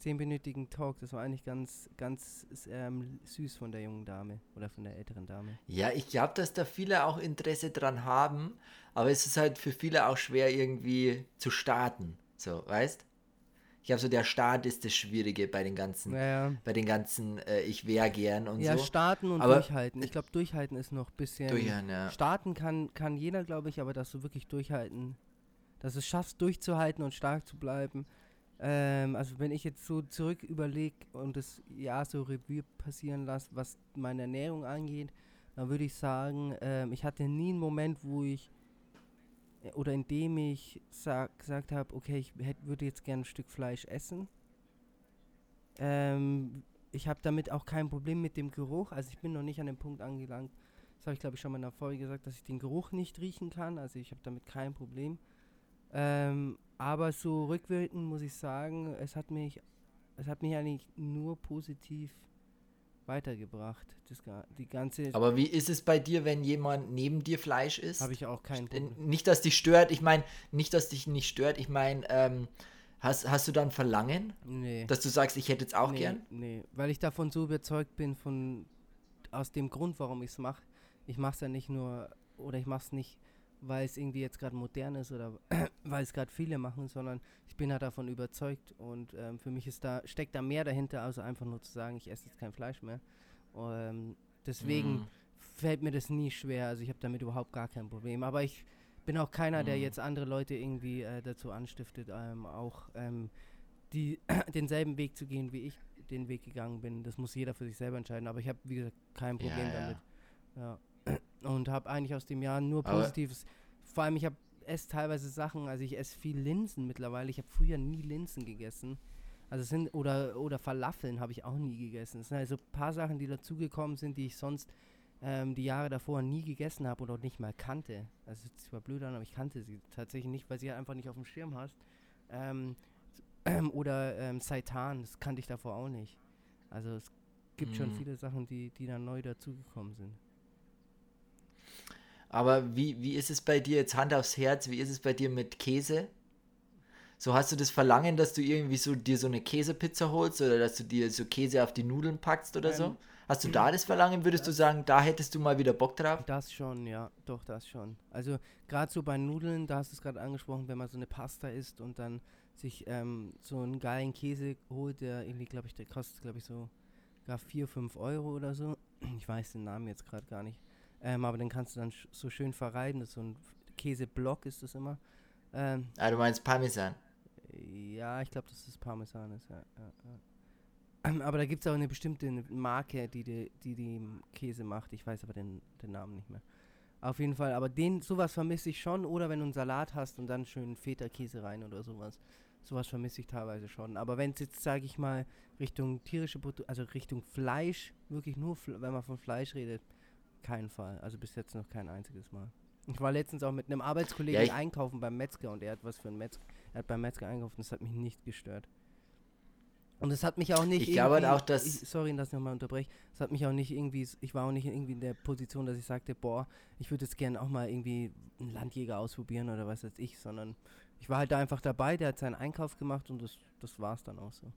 zehnminütigen Talk, das war eigentlich ganz, ganz ähm, süß von der jungen Dame oder von der älteren Dame. Ja, ich glaube, dass da viele auch Interesse dran haben, aber es ist halt für viele auch schwer irgendwie zu starten, so, weißt? Ich glaube, so der Start ist das Schwierige bei den ganzen, ja, bei den ganzen, äh, ich wäre gern und ja, so. Ja, starten und aber durchhalten. Ich glaube, durchhalten ist noch ein bisschen. Durchhalten, ja. Starten kann, kann jeder, glaube ich, aber dass du wirklich durchhalten, dass du es schaffst, durchzuhalten und stark zu bleiben. Ähm, also wenn ich jetzt so zurück überlege und das Jahr so Revue passieren lasse, was meine Ernährung angeht, dann würde ich sagen, ähm, ich hatte nie einen Moment, wo ich oder indem ich sag, gesagt habe, okay, ich hätt, würde jetzt gerne ein Stück Fleisch essen. Ähm, ich habe damit auch kein Problem mit dem Geruch. Also ich bin noch nicht an dem Punkt angelangt. Das habe ich glaube ich schon mal in der Folge gesagt, dass ich den Geruch nicht riechen kann. Also ich habe damit kein Problem. Ähm, aber so rückwirkend muss ich sagen, es hat mich, es hat mich eigentlich nur positiv weitergebracht. Das, die ganze Aber wie ist es bei dir, wenn jemand neben dir Fleisch isst? Habe ich auch kein Problem. Nicht, dass dich stört. Ich meine, nicht, dass dich nicht stört. Ich meine, ähm, hast, hast du dann Verlangen? Nee. Dass du sagst, ich hätte jetzt auch nee, gern? Nee, weil ich davon so überzeugt bin, von aus dem Grund, warum ich es mache. Ich mache es ja nicht nur, oder ich mache es nicht, weil es irgendwie jetzt gerade modern ist oder weil es gerade viele machen, sondern ich bin halt davon überzeugt und ähm, für mich ist da, steckt da mehr dahinter, also einfach nur zu sagen, ich esse jetzt kein Fleisch mehr. Ähm, deswegen mm. fällt mir das nie schwer, also ich habe damit überhaupt gar kein Problem. Aber ich bin auch keiner, mm. der jetzt andere Leute irgendwie äh, dazu anstiftet, ähm, auch ähm, die, denselben Weg zu gehen, wie ich den Weg gegangen bin. Das muss jeder für sich selber entscheiden, aber ich habe, wie gesagt, kein Problem ja, ja. damit. Ja. Und habe eigentlich aus dem Jahr nur Positives. Aber Vor allem, ich habe esse teilweise Sachen, also ich esse viel Linsen mittlerweile. Ich habe früher nie Linsen gegessen. Also sind, oder, oder Falafeln habe ich auch nie gegessen. Es sind also ein paar Sachen, die dazugekommen sind, die ich sonst ähm, die Jahre davor nie gegessen habe oder nicht mal kannte. Also es zwar blöd an, aber ich kannte sie tatsächlich nicht, weil sie halt einfach nicht auf dem Schirm hast. Ähm, oder ähm, Seitan, das kannte ich davor auch nicht. Also es gibt mhm. schon viele Sachen, die, die dann neu dazugekommen sind. Aber wie, wie ist es bei dir jetzt Hand aufs Herz? Wie ist es bei dir mit Käse? So hast du das Verlangen, dass du irgendwie so dir so eine Käsepizza holst oder dass du dir so Käse auf die Nudeln packst oder ähm, so? Hast du da das Verlangen? Würdest du sagen, da hättest du mal wieder Bock drauf? Das schon, ja, doch, das schon. Also gerade so bei Nudeln, da hast du es gerade angesprochen, wenn man so eine Pasta isst und dann sich ähm, so einen geilen Käse holt, der irgendwie, glaube ich, der kostet, glaube ich, so gar 4, 5 Euro oder so. Ich weiß den Namen jetzt gerade gar nicht. Ähm, aber den kannst du dann so schön verreiben. Das ist so ein Käseblock ist das immer. Ähm, ah, du meinst Parmesan? Ja, ich glaube, dass das Parmesan ist, ja. ja, ja. Aber da gibt es auch eine bestimmte Marke, die, die die, die Käse macht. Ich weiß aber den, den Namen nicht mehr. Auf jeden Fall, aber den, sowas vermisse ich schon. Oder wenn du einen Salat hast und dann schön Feta-Käse rein oder sowas. Sowas vermisse ich teilweise schon. Aber wenn es jetzt, sage ich mal, Richtung tierische Produkte, also Richtung Fleisch, wirklich nur, wenn man von Fleisch redet, keinen Fall. Also bis jetzt noch kein einziges Mal. Ich war letztens auch mit einem Arbeitskollegen ja, einkaufen beim Metzger und er hat was für ein Metzger, er hat beim Metzger einkaufen, das hat mich nicht gestört. Und es hat mich auch nicht. Ich glaube auch, dass. Ich, sorry, dass ich nochmal unterbreche. Es hat mich auch nicht irgendwie. Ich war auch nicht irgendwie in der Position, dass ich sagte, boah, ich würde jetzt gerne auch mal irgendwie einen Landjäger ausprobieren oder was weiß ich, sondern ich war halt da einfach dabei, der hat seinen Einkauf gemacht und das, das war es dann auch so.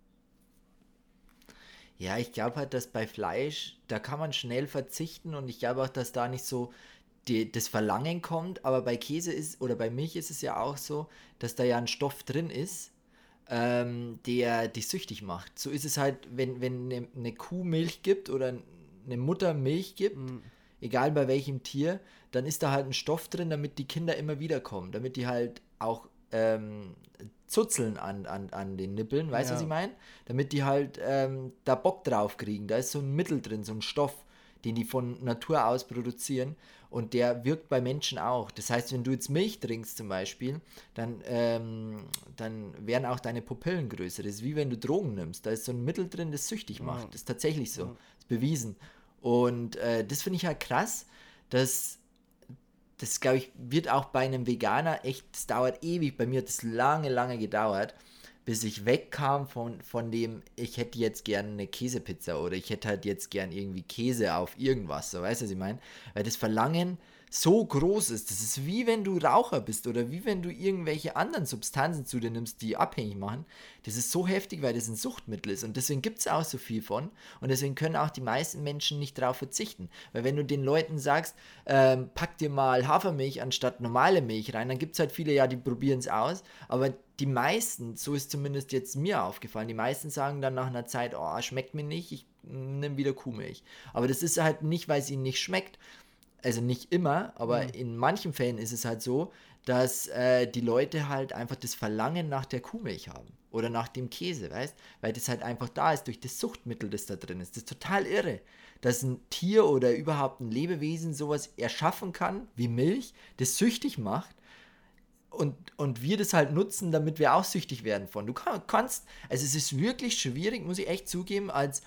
Ja, ich glaube halt, dass bei Fleisch, da kann man schnell verzichten und ich glaube auch, dass da nicht so die, das Verlangen kommt, aber bei Käse ist, oder bei Milch ist es ja auch so, dass da ja ein Stoff drin ist, ähm, der dich süchtig macht. So ist es halt, wenn, wenn eine, eine Kuh Milch gibt oder eine Mutter Milch gibt, mhm. egal bei welchem Tier, dann ist da halt ein Stoff drin, damit die Kinder immer wieder kommen, damit die halt auch ähm, Zuzeln an, an, an den Nippeln, weißt du, ja. was ich meine? Damit die halt ähm, da Bock drauf kriegen. Da ist so ein Mittel drin, so ein Stoff, den die von Natur aus produzieren und der wirkt bei Menschen auch. Das heißt, wenn du jetzt Milch trinkst zum Beispiel, dann, ähm, dann werden auch deine Pupillen größer. Das ist wie wenn du Drogen nimmst. Da ist so ein Mittel drin, das süchtig macht. Das ist tatsächlich so. Das ist bewiesen. Und äh, das finde ich halt krass, dass das glaube ich, wird auch bei einem Veganer echt, das dauert ewig. Bei mir hat es lange, lange gedauert, bis ich wegkam von, von dem, ich hätte jetzt gerne eine Käsepizza oder ich hätte halt jetzt gern irgendwie Käse auf irgendwas. So, weißt du, was ich meine? Weil das Verlangen so groß ist. Das ist wie wenn du Raucher bist oder wie wenn du irgendwelche anderen Substanzen zu dir nimmst, die abhängig machen. Das ist so heftig, weil das ein Suchtmittel ist und deswegen gibt es auch so viel von und deswegen können auch die meisten Menschen nicht darauf verzichten. Weil wenn du den Leuten sagst, ähm, pack dir mal Hafermilch anstatt normale Milch rein, dann gibt es halt viele, ja, die probieren es aus, aber die meisten, so ist zumindest jetzt mir aufgefallen, die meisten sagen dann nach einer Zeit, oh, schmeckt mir nicht, ich nehme wieder Kuhmilch. Aber das ist halt nicht, weil es ihnen nicht schmeckt, also nicht immer, aber mhm. in manchen Fällen ist es halt so, dass äh, die Leute halt einfach das Verlangen nach der Kuhmilch haben oder nach dem Käse, weißt? Weil das halt einfach da ist durch das Suchtmittel, das da drin ist. Das ist total irre, dass ein Tier oder überhaupt ein Lebewesen sowas erschaffen kann, wie Milch, das süchtig macht und, und wir das halt nutzen, damit wir auch süchtig werden von. Du kann, kannst, also es ist wirklich schwierig, muss ich echt zugeben, als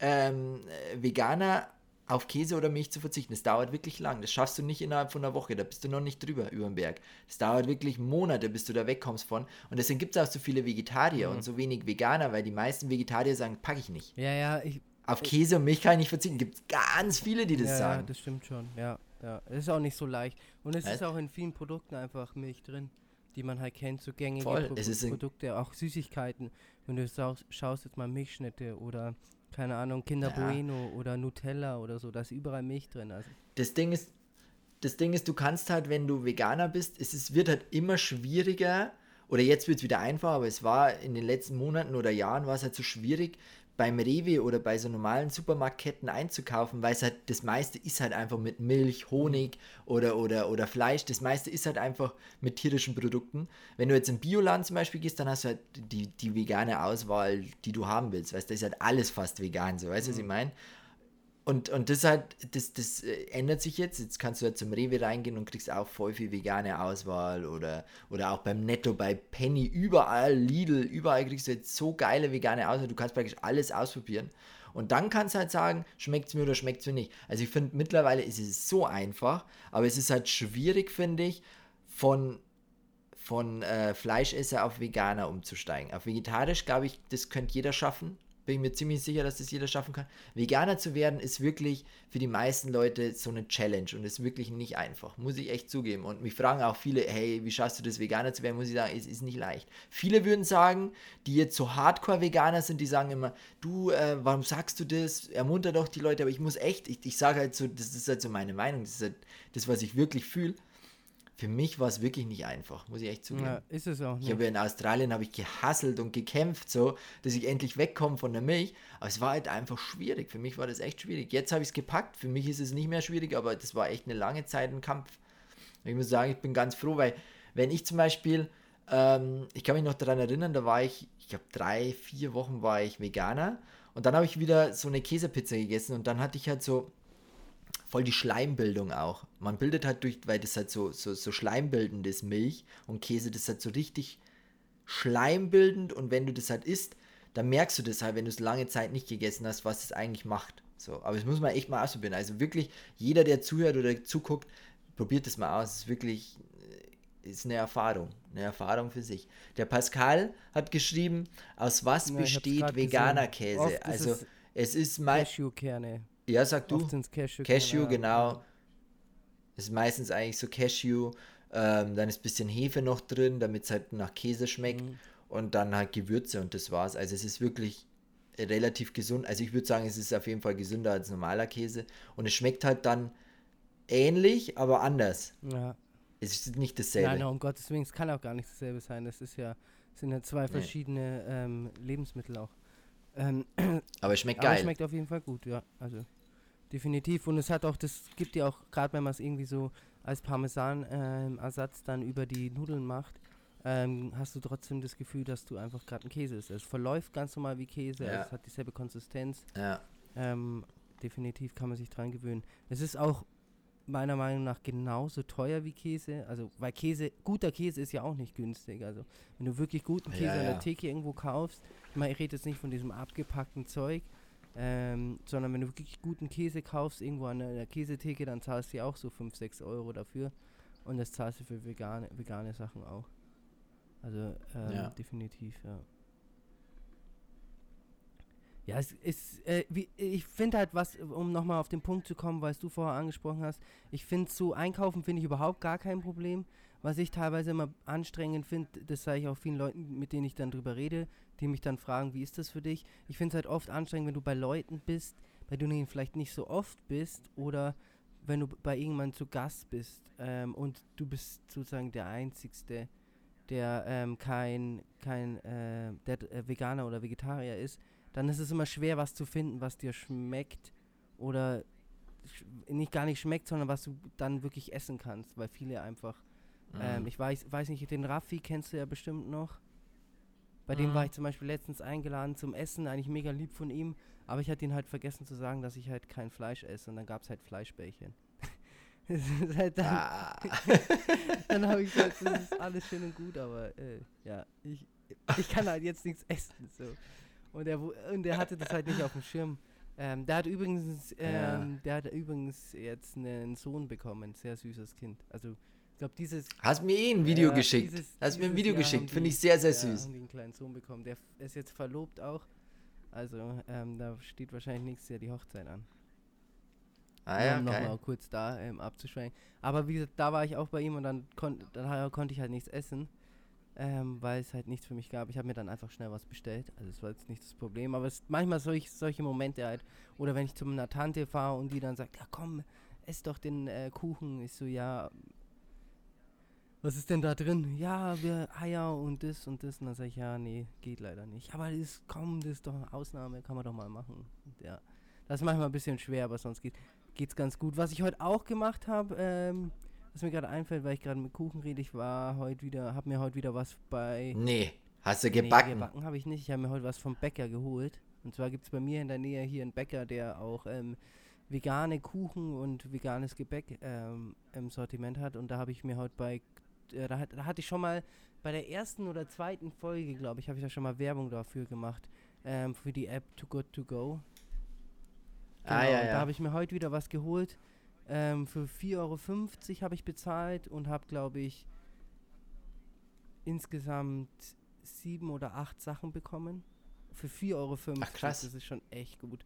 ähm, Veganer auf Käse oder Milch zu verzichten. Das dauert wirklich lang. Das schaffst du nicht innerhalb von einer Woche. Da bist du noch nicht drüber über den Berg. Das dauert wirklich Monate, bis du da wegkommst von. Und deswegen gibt es auch so viele Vegetarier mhm. und so wenig Veganer, weil die meisten Vegetarier sagen, packe ich nicht. Ja, ja, ich, Auf Käse und Milch kann ich nicht verzichten. Gibt ganz viele, die das ja, sagen. Ja, das stimmt schon. Ja, ja. Es ist auch nicht so leicht. Und es Was? ist auch in vielen Produkten einfach Milch drin, die man halt kennt, so gängige Voll, Pro Produkte, auch Süßigkeiten. Wenn du schaust jetzt mal Milchschnitte oder keine Ahnung, Kinder Ja. Bueno oder Nutella oder so, da ist überall Milch drin. Also Das Ding ist, das Ding ist, du kannst halt, wenn du Veganer bist, es ist, wird halt immer schwieriger, oder jetzt wird es wieder einfacher, aber es war in den letzten Monaten oder Jahren war es halt so schwierig, beim Rewe oder bei so normalen Supermarktketten einzukaufen, weil es halt, das meiste ist halt einfach mit Milch, Honig oder, oder, oder Fleisch, das meiste ist halt einfach mit tierischen Produkten. Wenn du jetzt im Bioladen zum Beispiel gehst, dann hast du halt die, die vegane Auswahl, die du haben willst, weißt du, da ist halt alles fast vegan, so, weißt du, was ich meine? Und, und das halt, das, das äh, ändert sich jetzt. Jetzt kannst du halt zum Rewe reingehen und kriegst auch voll viel vegane Auswahl oder, oder auch beim Netto, bei Penny, überall, Lidl, überall kriegst du jetzt so geile vegane Auswahl. Du kannst praktisch alles ausprobieren. Und dann kannst du halt sagen, schmeckt es mir oder schmeckt es mir nicht. Also ich finde, mittlerweile ist es so einfach, aber es ist halt schwierig, finde ich, von, von äh, Fleischesser auf Veganer umzusteigen. Auf vegetarisch, glaube ich, das könnte jeder schaffen. Bin mir ziemlich sicher, dass das jeder schaffen kann. Veganer zu werden ist wirklich für die meisten Leute so eine Challenge und ist wirklich nicht einfach, muss ich echt zugeben. Und mich fragen auch viele, hey, wie schaffst du das, Veganer zu werden? Muss ich sagen, es ist nicht leicht. Viele würden sagen, die jetzt so Hardcore-Veganer sind, die sagen immer, du, äh, warum sagst du das? Ermunter doch die Leute, aber ich muss echt, ich, ich sage halt so, das ist halt so meine Meinung, das ist halt das, was ich wirklich fühle. Für mich war es wirklich nicht einfach, muss ich echt zugeben. ja, ist es auch Ich nicht. habe ja in Australien habe ich gehasselt und gekämpft, so, dass ich endlich wegkomme von der Milch. Aber es war halt einfach schwierig. Für mich war das echt schwierig. Jetzt habe ich es gepackt. Für mich ist es nicht mehr schwierig, aber das war echt eine lange Zeit ein Kampf. Ich muss sagen, ich bin ganz froh, weil wenn ich zum Beispiel, ähm, ich kann mich noch daran erinnern, da war ich, ich glaube drei, vier Wochen war ich Veganer und dann habe ich wieder so eine Käsepizza gegessen und dann hatte ich halt so voll die Schleimbildung auch. Man bildet halt durch, weil das halt so, so, so schleimbildend ist, Milch und Käse, das ist halt so richtig schleimbildend und wenn du das halt isst, dann merkst du das halt, wenn du es lange Zeit nicht gegessen hast, was es eigentlich macht. So, aber das muss man echt mal ausprobieren. Also wirklich, jeder, der zuhört oder zuguckt, probiert das mal aus. Es ist wirklich, äh, ist eine Erfahrung. Eine Erfahrung für sich. Der Pascal hat geschrieben, aus was Ja, besteht veganer gesehen. Oft Käse? ist Also es es ist mein, Cashewkerne. Ja sag du. Es Cashew. Cashew, genau. Ist meistens eigentlich so Cashew. Ähm, dann ist ein bisschen Hefe noch drin, damit es halt nach Käse schmeckt. Mhm. Und dann halt Gewürze und das war's. Also es ist wirklich relativ gesund. Also ich würde sagen, es ist auf jeden Fall gesünder als normaler Käse. Und es schmeckt halt dann ähnlich, aber anders. Ja. Es ist nicht dasselbe. Nein, um Gottes Willen, es kann auch gar nicht dasselbe sein. Das ist ja, es sind ja zwei verschiedene ähm, Lebensmittel auch. Ähm, Aber es schmeckt aber es geil. schmeckt auf jeden Fall gut, ja. Also definitiv. Und es hat auch, das gibt dir auch, gerade wenn man es irgendwie so als Parmesan-Ersatz dann über die Nudeln macht, ähm, hast du trotzdem das Gefühl, dass du einfach gerade einen Käse isst. Es verläuft ganz normal wie Käse, Ja. also es hat dieselbe Konsistenz. ja. Ähm, definitiv kann man sich dran gewöhnen. Es ist auch meiner Meinung nach genauso teuer wie Käse. Also, weil Käse, guter Käse ist ja auch nicht günstig. Also, wenn du wirklich guten Käse Ja, an ja. der Theke irgendwo kaufst, ich meine, ich rede jetzt nicht von diesem abgepackten Zeug, ähm, sondern wenn du wirklich guten Käse kaufst, irgendwo an der, Käsetheke, dann zahlst du ja auch so 5, 6 Euro dafür. Und das zahlst du für vegane, vegane Sachen auch. Also, ähm, Ja. definitiv, ja. Ja, es ist, äh, wie, ich finde halt was, um nochmal auf den Punkt zu kommen, was du vorher angesprochen hast, ich finde so einkaufen finde ich überhaupt gar kein Problem. Was ich teilweise immer anstrengend finde, das sage ich auch vielen Leuten, mit denen ich dann drüber rede, die mich dann fragen, wie ist das für dich? Ich finde es halt oft anstrengend, wenn du bei Leuten bist, bei denen du vielleicht nicht so oft bist oder wenn du bei irgendjemandem zu Gast bist ähm, und du bist sozusagen der Einzigste, der ähm, kein, kein äh, der äh, Veganer oder Vegetarier ist, dann ist es immer schwer, was zu finden, was dir schmeckt oder sch nicht gar nicht schmeckt, sondern was du dann wirklich essen kannst, weil viele einfach, ähm, Mhm. ich weiß, weiß nicht, den Raffi kennst du ja bestimmt noch. Bei dem Mhm. war ich zum Beispiel letztens eingeladen zum Essen, eigentlich mega lieb von ihm, aber ich hatte ihn halt vergessen zu sagen, dass ich halt kein Fleisch esse und dann gab es halt Fleischbällchen. Halt dann, Ah. dann habe ich gesagt, das ist alles schön und gut, aber äh, ja, ich, ich kann halt jetzt nichts essen. So. Und, er, und er hatte das halt nicht auf dem Schirm. Ähm, der hat übrigens, Ja. ähm, der hat übrigens jetzt einen Sohn bekommen, sehr süßes Kind. Also ich glaube dieses. Hast mir eh ein Video ja, geschickt. dieses- Hast mir ein Video Jahr geschickt. Finde ich sehr, sehr ja, süß. haben die einen kleinen Sohn bekommen. Der ist jetzt verlobt auch. Also ähm, da steht wahrscheinlich nächstes Jahr die Hochzeit an. Ah ja, um geil. nochmal kurz da ähm, abzuschwenken. Aber wie gesagt, da war ich auch bei ihm und dann, kon dann konnte ich halt nichts essen, ähm, weil es halt nichts für mich gab. Ich habe mir dann einfach schnell was bestellt. Also das war jetzt nicht das Problem. Aber es manchmal solch, solche Momente halt. Oder wenn ich zu einer Tante fahre und die dann sagt, ja komm, ess doch den äh, Kuchen. Ich so, ja, was ist denn da drin? Ja, wir Eier und das und das. Und dann sage ich, ja, nee, geht leider nicht. Aber das ist, komm, das ist doch eine Ausnahme, kann man doch mal machen. Und ja, das ist manchmal ein bisschen schwer, aber sonst geht geht's ganz gut. Was ich heute auch gemacht habe, ähm, was mir gerade einfällt, weil ich gerade mit Kuchen rede, ich war heute wieder, habe mir heute wieder was bei Nee, hast du Nee, gebacken? gebacken habe ich nicht. Ich habe mir heute was vom Bäcker geholt. Und zwar gibt es bei mir in der Nähe hier einen Bäcker, der auch ähm, vegane Kuchen und veganes Gebäck ähm, im Sortiment hat. Und da habe ich mir heute bei, äh, da, da hatte ich schon mal bei der ersten oder zweiten Folge, glaube ich, habe ich da schon mal Werbung dafür gemacht. Ähm, für die App Too Good To Go. Ah, Genau, ja, und ja. Da habe ich mir heute wieder was geholt. Ähm, für 4,50 Euro habe ich bezahlt und habe, glaube ich, insgesamt sieben oder acht Sachen bekommen. Für 4,50 Euro. Ach, krass. Das ist schon echt gut.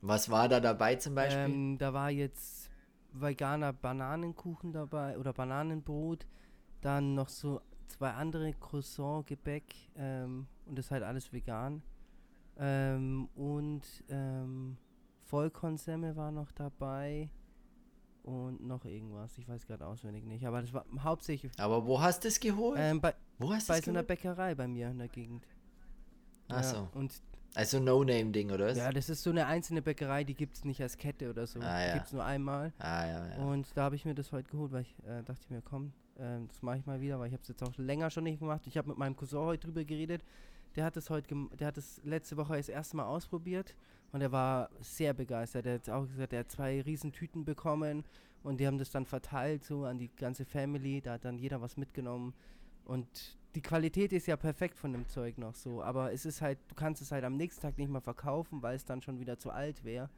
Was war da dabei zum Beispiel? Ähm, da war jetzt veganer Bananenkuchen dabei oder Bananenbrot. Dann noch so zwei andere Croissant-Gebäck. Ähm, und das halt alles vegan. Ähm, und ähm, Vollkornsemmel war noch dabei. Und noch irgendwas. Ich weiß gerade auswendig nicht. Aber das war hauptsächlich Aber wo hast du es geholt? ähm, bei, wo hast du bei so einer geholt? Bäckerei bei mir in der Gegend. Ach so. Und Also No-Name-Ding, oder was? ja, das ist so eine einzelne Bäckerei, die gibt es nicht als Kette oder so. Ah, Die ja. gibt es nur einmal. Ah, ja, ja. Und da habe ich mir das heute geholt, weil ich äh, dachte mir, komm, ähm, das mache ich mal wieder, weil ich habe es jetzt auch länger schon nicht gemacht. Ich habe mit meinem Cousin heute drüber geredet. Der hat es heute, der hat es letzte Woche das erste Mal ausprobiert und er war sehr begeistert. Er hat auch gesagt, er hat zwei riesen Tüten bekommen und die haben das dann verteilt so an die ganze Family. Da hat dann jeder was mitgenommen und die Qualität ist ja perfekt von dem Zeug noch so, aber es ist halt, du kannst es halt am nächsten Tag nicht mehr verkaufen, weil es dann schon wieder zu alt wäre,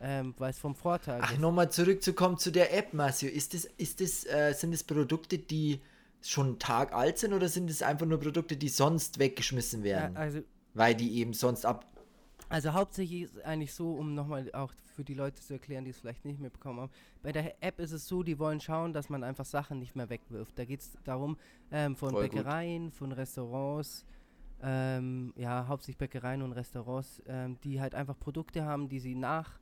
ähm, weil es vom Vortag Ach, ist. nochmal zurückzukommen zu der App, Marcio. Ist das, ist das, äh, sind das Produkte, die schon einen Tag alt sind oder sind es einfach nur Produkte, die sonst weggeschmissen Ja, werden? also weil die eben sonst ab. Also hauptsächlich ist eigentlich so, um nochmal auch für die Leute zu erklären, die es vielleicht nicht mitbekommen haben. Bei der App ist es so, die wollen schauen, dass man einfach Sachen nicht mehr wegwirft. Da geht es darum, ähm, von Voll gut. Bäckereien, von Restaurants, ähm, ja, hauptsächlich Bäckereien und Restaurants, ähm, die halt einfach Produkte haben, die sie nach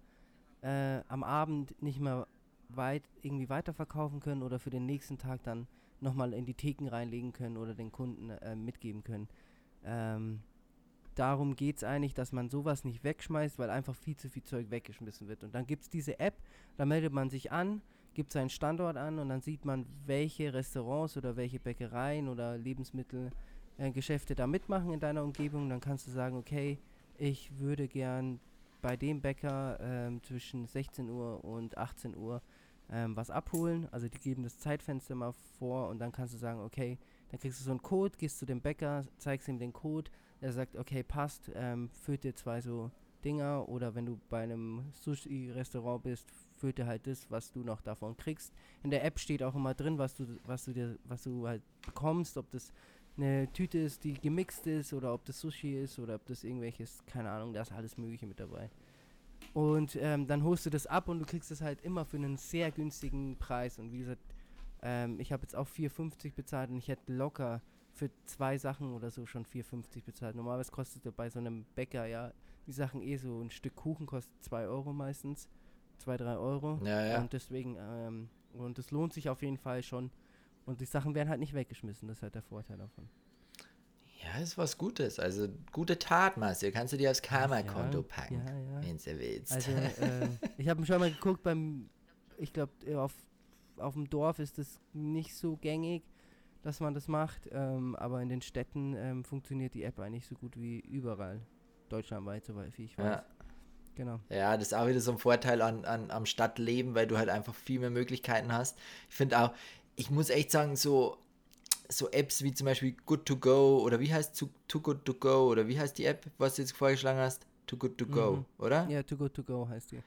äh, am Abend nicht mehr weit irgendwie weiterverkaufen können oder für den nächsten Tag dann nochmal in die Theken reinlegen können oder den Kunden äh, mitgeben können. Ähm, darum geht es eigentlich, dass man sowas nicht wegschmeißt, weil einfach viel zu viel Zeug weggeschmissen wird. Und dann gibt es diese App, da meldet man sich an, gibt seinen Standort an und dann sieht man, welche Restaurants oder welche Bäckereien oder Lebensmittelgeschäfte da mitmachen in deiner Umgebung. Dann kannst du sagen, okay, ich würde gern bei dem Bäcker ähm, zwischen 16 Uhr und 18 Uhr ähm, was abholen. Also die geben das Zeitfenster mal vor und dann kannst du sagen, okay, dann kriegst du so einen Code, gehst zu dem Bäcker, zeigst ihm den Code, er sagt, okay, passt, ähm, füllt dir zwei so Dinger oder wenn du bei einem Sushi-Restaurant bist, füllt dir halt das, was du noch davon kriegst. In der App steht auch immer drin, was du, was du dir, was du halt bekommst, ob das eine Tüte ist, die gemixt ist oder ob das Sushi ist oder ob das irgendwelches, keine Ahnung, da ist alles Mögliche mit dabei. Und ähm, dann holst du das ab und du kriegst es halt immer für einen sehr günstigen Preis. Und wie gesagt, ähm, ich habe jetzt auch 4,50 bezahlt und ich hätte locker für zwei Sachen oder so schon 4,50 bezahlt. Normalerweise kostet er bei so einem Bäcker ja die Sachen eh so ein Stück Kuchen kostet 2 Euro meistens. 2, 3 Euro. Ja, ja. Und deswegen, ähm, und es lohnt sich auf jeden Fall schon. Und die Sachen werden halt nicht weggeschmissen, das ist halt der Vorteil davon. Ja, ist was Gutes. Also gute Tat, Marcio. Kannst du dir aufs Karma-Konto Ja, packen, ja, ja. wenn du willst. Also, äh, ich habe schon mal geguckt beim, ich glaube, auf, auf dem Dorf ist es nicht so gängig, dass man das macht, ähm, aber in den Städten ähm, funktioniert die App eigentlich so gut wie überall. Deutschlandweit, soweit wie ich weiß. Ja. Genau. Ja, das ist auch wieder so ein Vorteil an, an, am Stadtleben, weil du halt einfach viel mehr Möglichkeiten hast. Ich finde auch, ich muss echt sagen, so, so Apps wie zum Beispiel Good to Go oder wie heißt Too, Too Good to Go oder wie heißt die App, was du jetzt vorgeschlagen hast? Too Good to Go, Mhm. oder? Ja, Too Good To Go heißt die.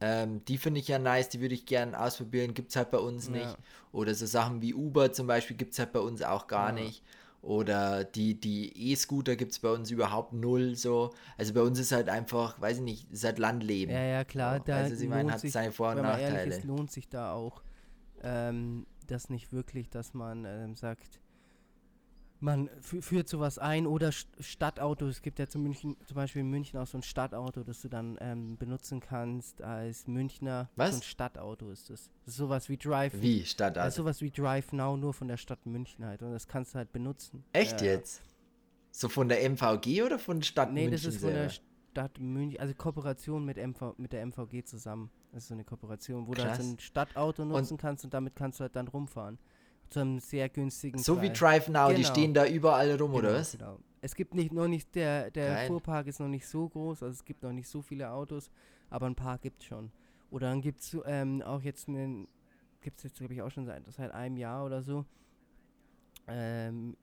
Ähm, die finde ich ja nice, die würde ich gerne ausprobieren, gibt es halt bei uns Ja. nicht. Oder so Sachen wie Uber zum Beispiel gibt es halt bei uns auch gar Ja. nicht. oder die, die E-Scooter gibt es bei uns überhaupt null so. Also bei uns ist halt einfach, weiß ich nicht, ist halt Landleben. Ja, ja, klar. So. Also sie meinen, hat seine Vor- und Nachteile. ist, lohnt sich da auch ähm, das nicht wirklich, dass man ähm, sagt, man fü- führt sowas ein oder St Stadtauto. Es gibt ja zum, München, zum Beispiel in München auch so ein Stadtauto, das du dann ähm, benutzen kannst als Münchner. Was? So ein Stadtauto ist das. Das ist sowas wie Drive. Wie Das ist sowas wie Drive Now, nur von der Stadt München halt. Und das kannst du halt benutzen. Echt Ja. jetzt? So von der MVG oder von Stadt Nee, München das ist von der? Stadt München, also Kooperation mit, MV, mit der MVG zusammen. Das ist so eine Kooperation, wo du halt so Krass. ein Stadtauto nutzen kannst und damit kannst du halt dann rumfahren. Zu einem sehr günstigen So wie Preis. Drive Now, die Genau. stehen da überall rum, oder Genau, was? Genau. Es gibt nicht, noch nicht, der, der Geil. Fuhrpark ist noch nicht so groß, also es gibt noch nicht so viele Autos, aber ein paar gibt es schon. Oder dann gibt es ähm, auch jetzt einen, gibt es jetzt glaube ich auch schon seit, seit einem Jahr oder so, ähm,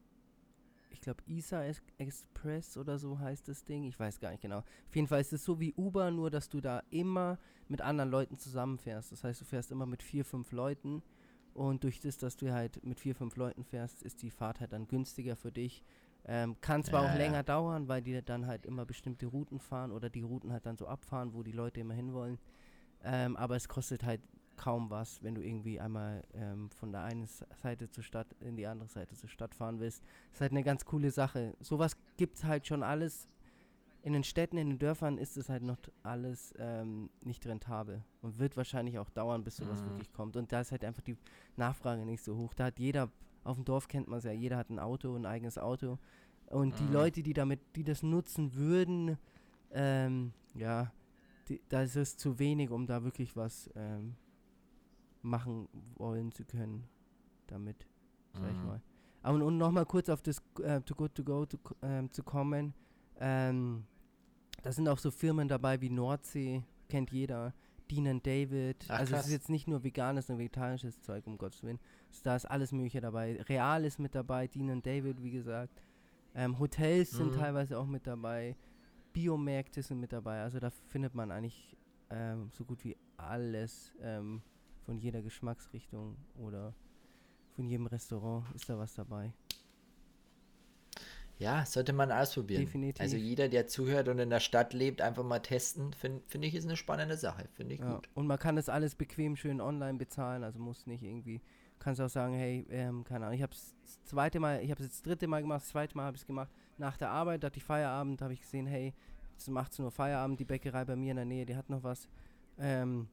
ich glaube Isa Es- Express oder so heißt das Ding, ich weiß gar nicht genau. Auf jeden Fall ist es so wie Uber, nur dass du da immer mit anderen Leuten zusammenfährst. Das heißt, du fährst immer mit vier, fünf Leuten und durch das, dass du halt mit vier, fünf Leuten fährst, ist die Fahrt halt dann günstiger für dich. Ähm, kann zwar Ja, auch ja. länger dauern, weil die dann halt immer bestimmte Routen fahren oder die Routen halt dann so abfahren, wo die Leute immer hinwollen. Ähm, aber es kostet halt kaum was, wenn du irgendwie einmal ähm, von der einen Seite zur Stadt in die andere Seite zur Stadt fahren willst. ist halt eine ganz coole Sache. Sowas gibt es halt schon alles. In den Städten, in den Dörfern ist es halt noch alles ähm, nicht rentabel und wird wahrscheinlich auch dauern, bis sowas Mhm. wirklich kommt. Und da ist halt einfach die Nachfrage nicht so hoch. Da hat jeder, auf dem Dorf kennt man es ja, jeder hat ein Auto, ein eigenes Auto. Und die Mhm. Leute, die damit, die das nutzen würden, ähm, ja, die, da ist es zu wenig, um da wirklich was ähm, machen wollen zu können damit, sag ich Mhm. mal. Aber und, und nochmal kurz auf das äh, Too Good To Go zu, ähm, zu kommen. Ähm, da sind auch so Firmen dabei wie Nordsee, kennt jeder, Dean and David. Ach, also es krass. ist jetzt nicht nur veganes und vegetarisches Zeug, um Gottes Willen. Es- Da ist alles mögliche dabei. Real ist mit dabei, Dean and David, wie gesagt. Ähm, Hotels sind Mhm. teilweise auch mit dabei. Biomärkte sind mit dabei. Also da findet man eigentlich ähm, so gut wie alles ähm, von jeder Geschmacksrichtung oder von jedem Restaurant ist da was dabei. Ja, sollte man ausprobieren. Definitiv. Also jeder, der zuhört und in der Stadt lebt, einfach mal testen, finde find ich ist eine spannende Sache. Finde ich Ja. gut. Und man kann das alles bequem schön online bezahlen, also muss nicht irgendwie, kannst auch sagen, hey, ähm, keine Ahnung, ich habe es das zweite Mal, ich habe es jetzt das dritte Mal gemacht, das zweite Mal habe ich es gemacht nach der Arbeit, da hatte ich Feierabend, habe ich gesehen, hey, es macht nur Feierabend, die Bäckerei bei mir in der Nähe, die hat noch was. Ähm,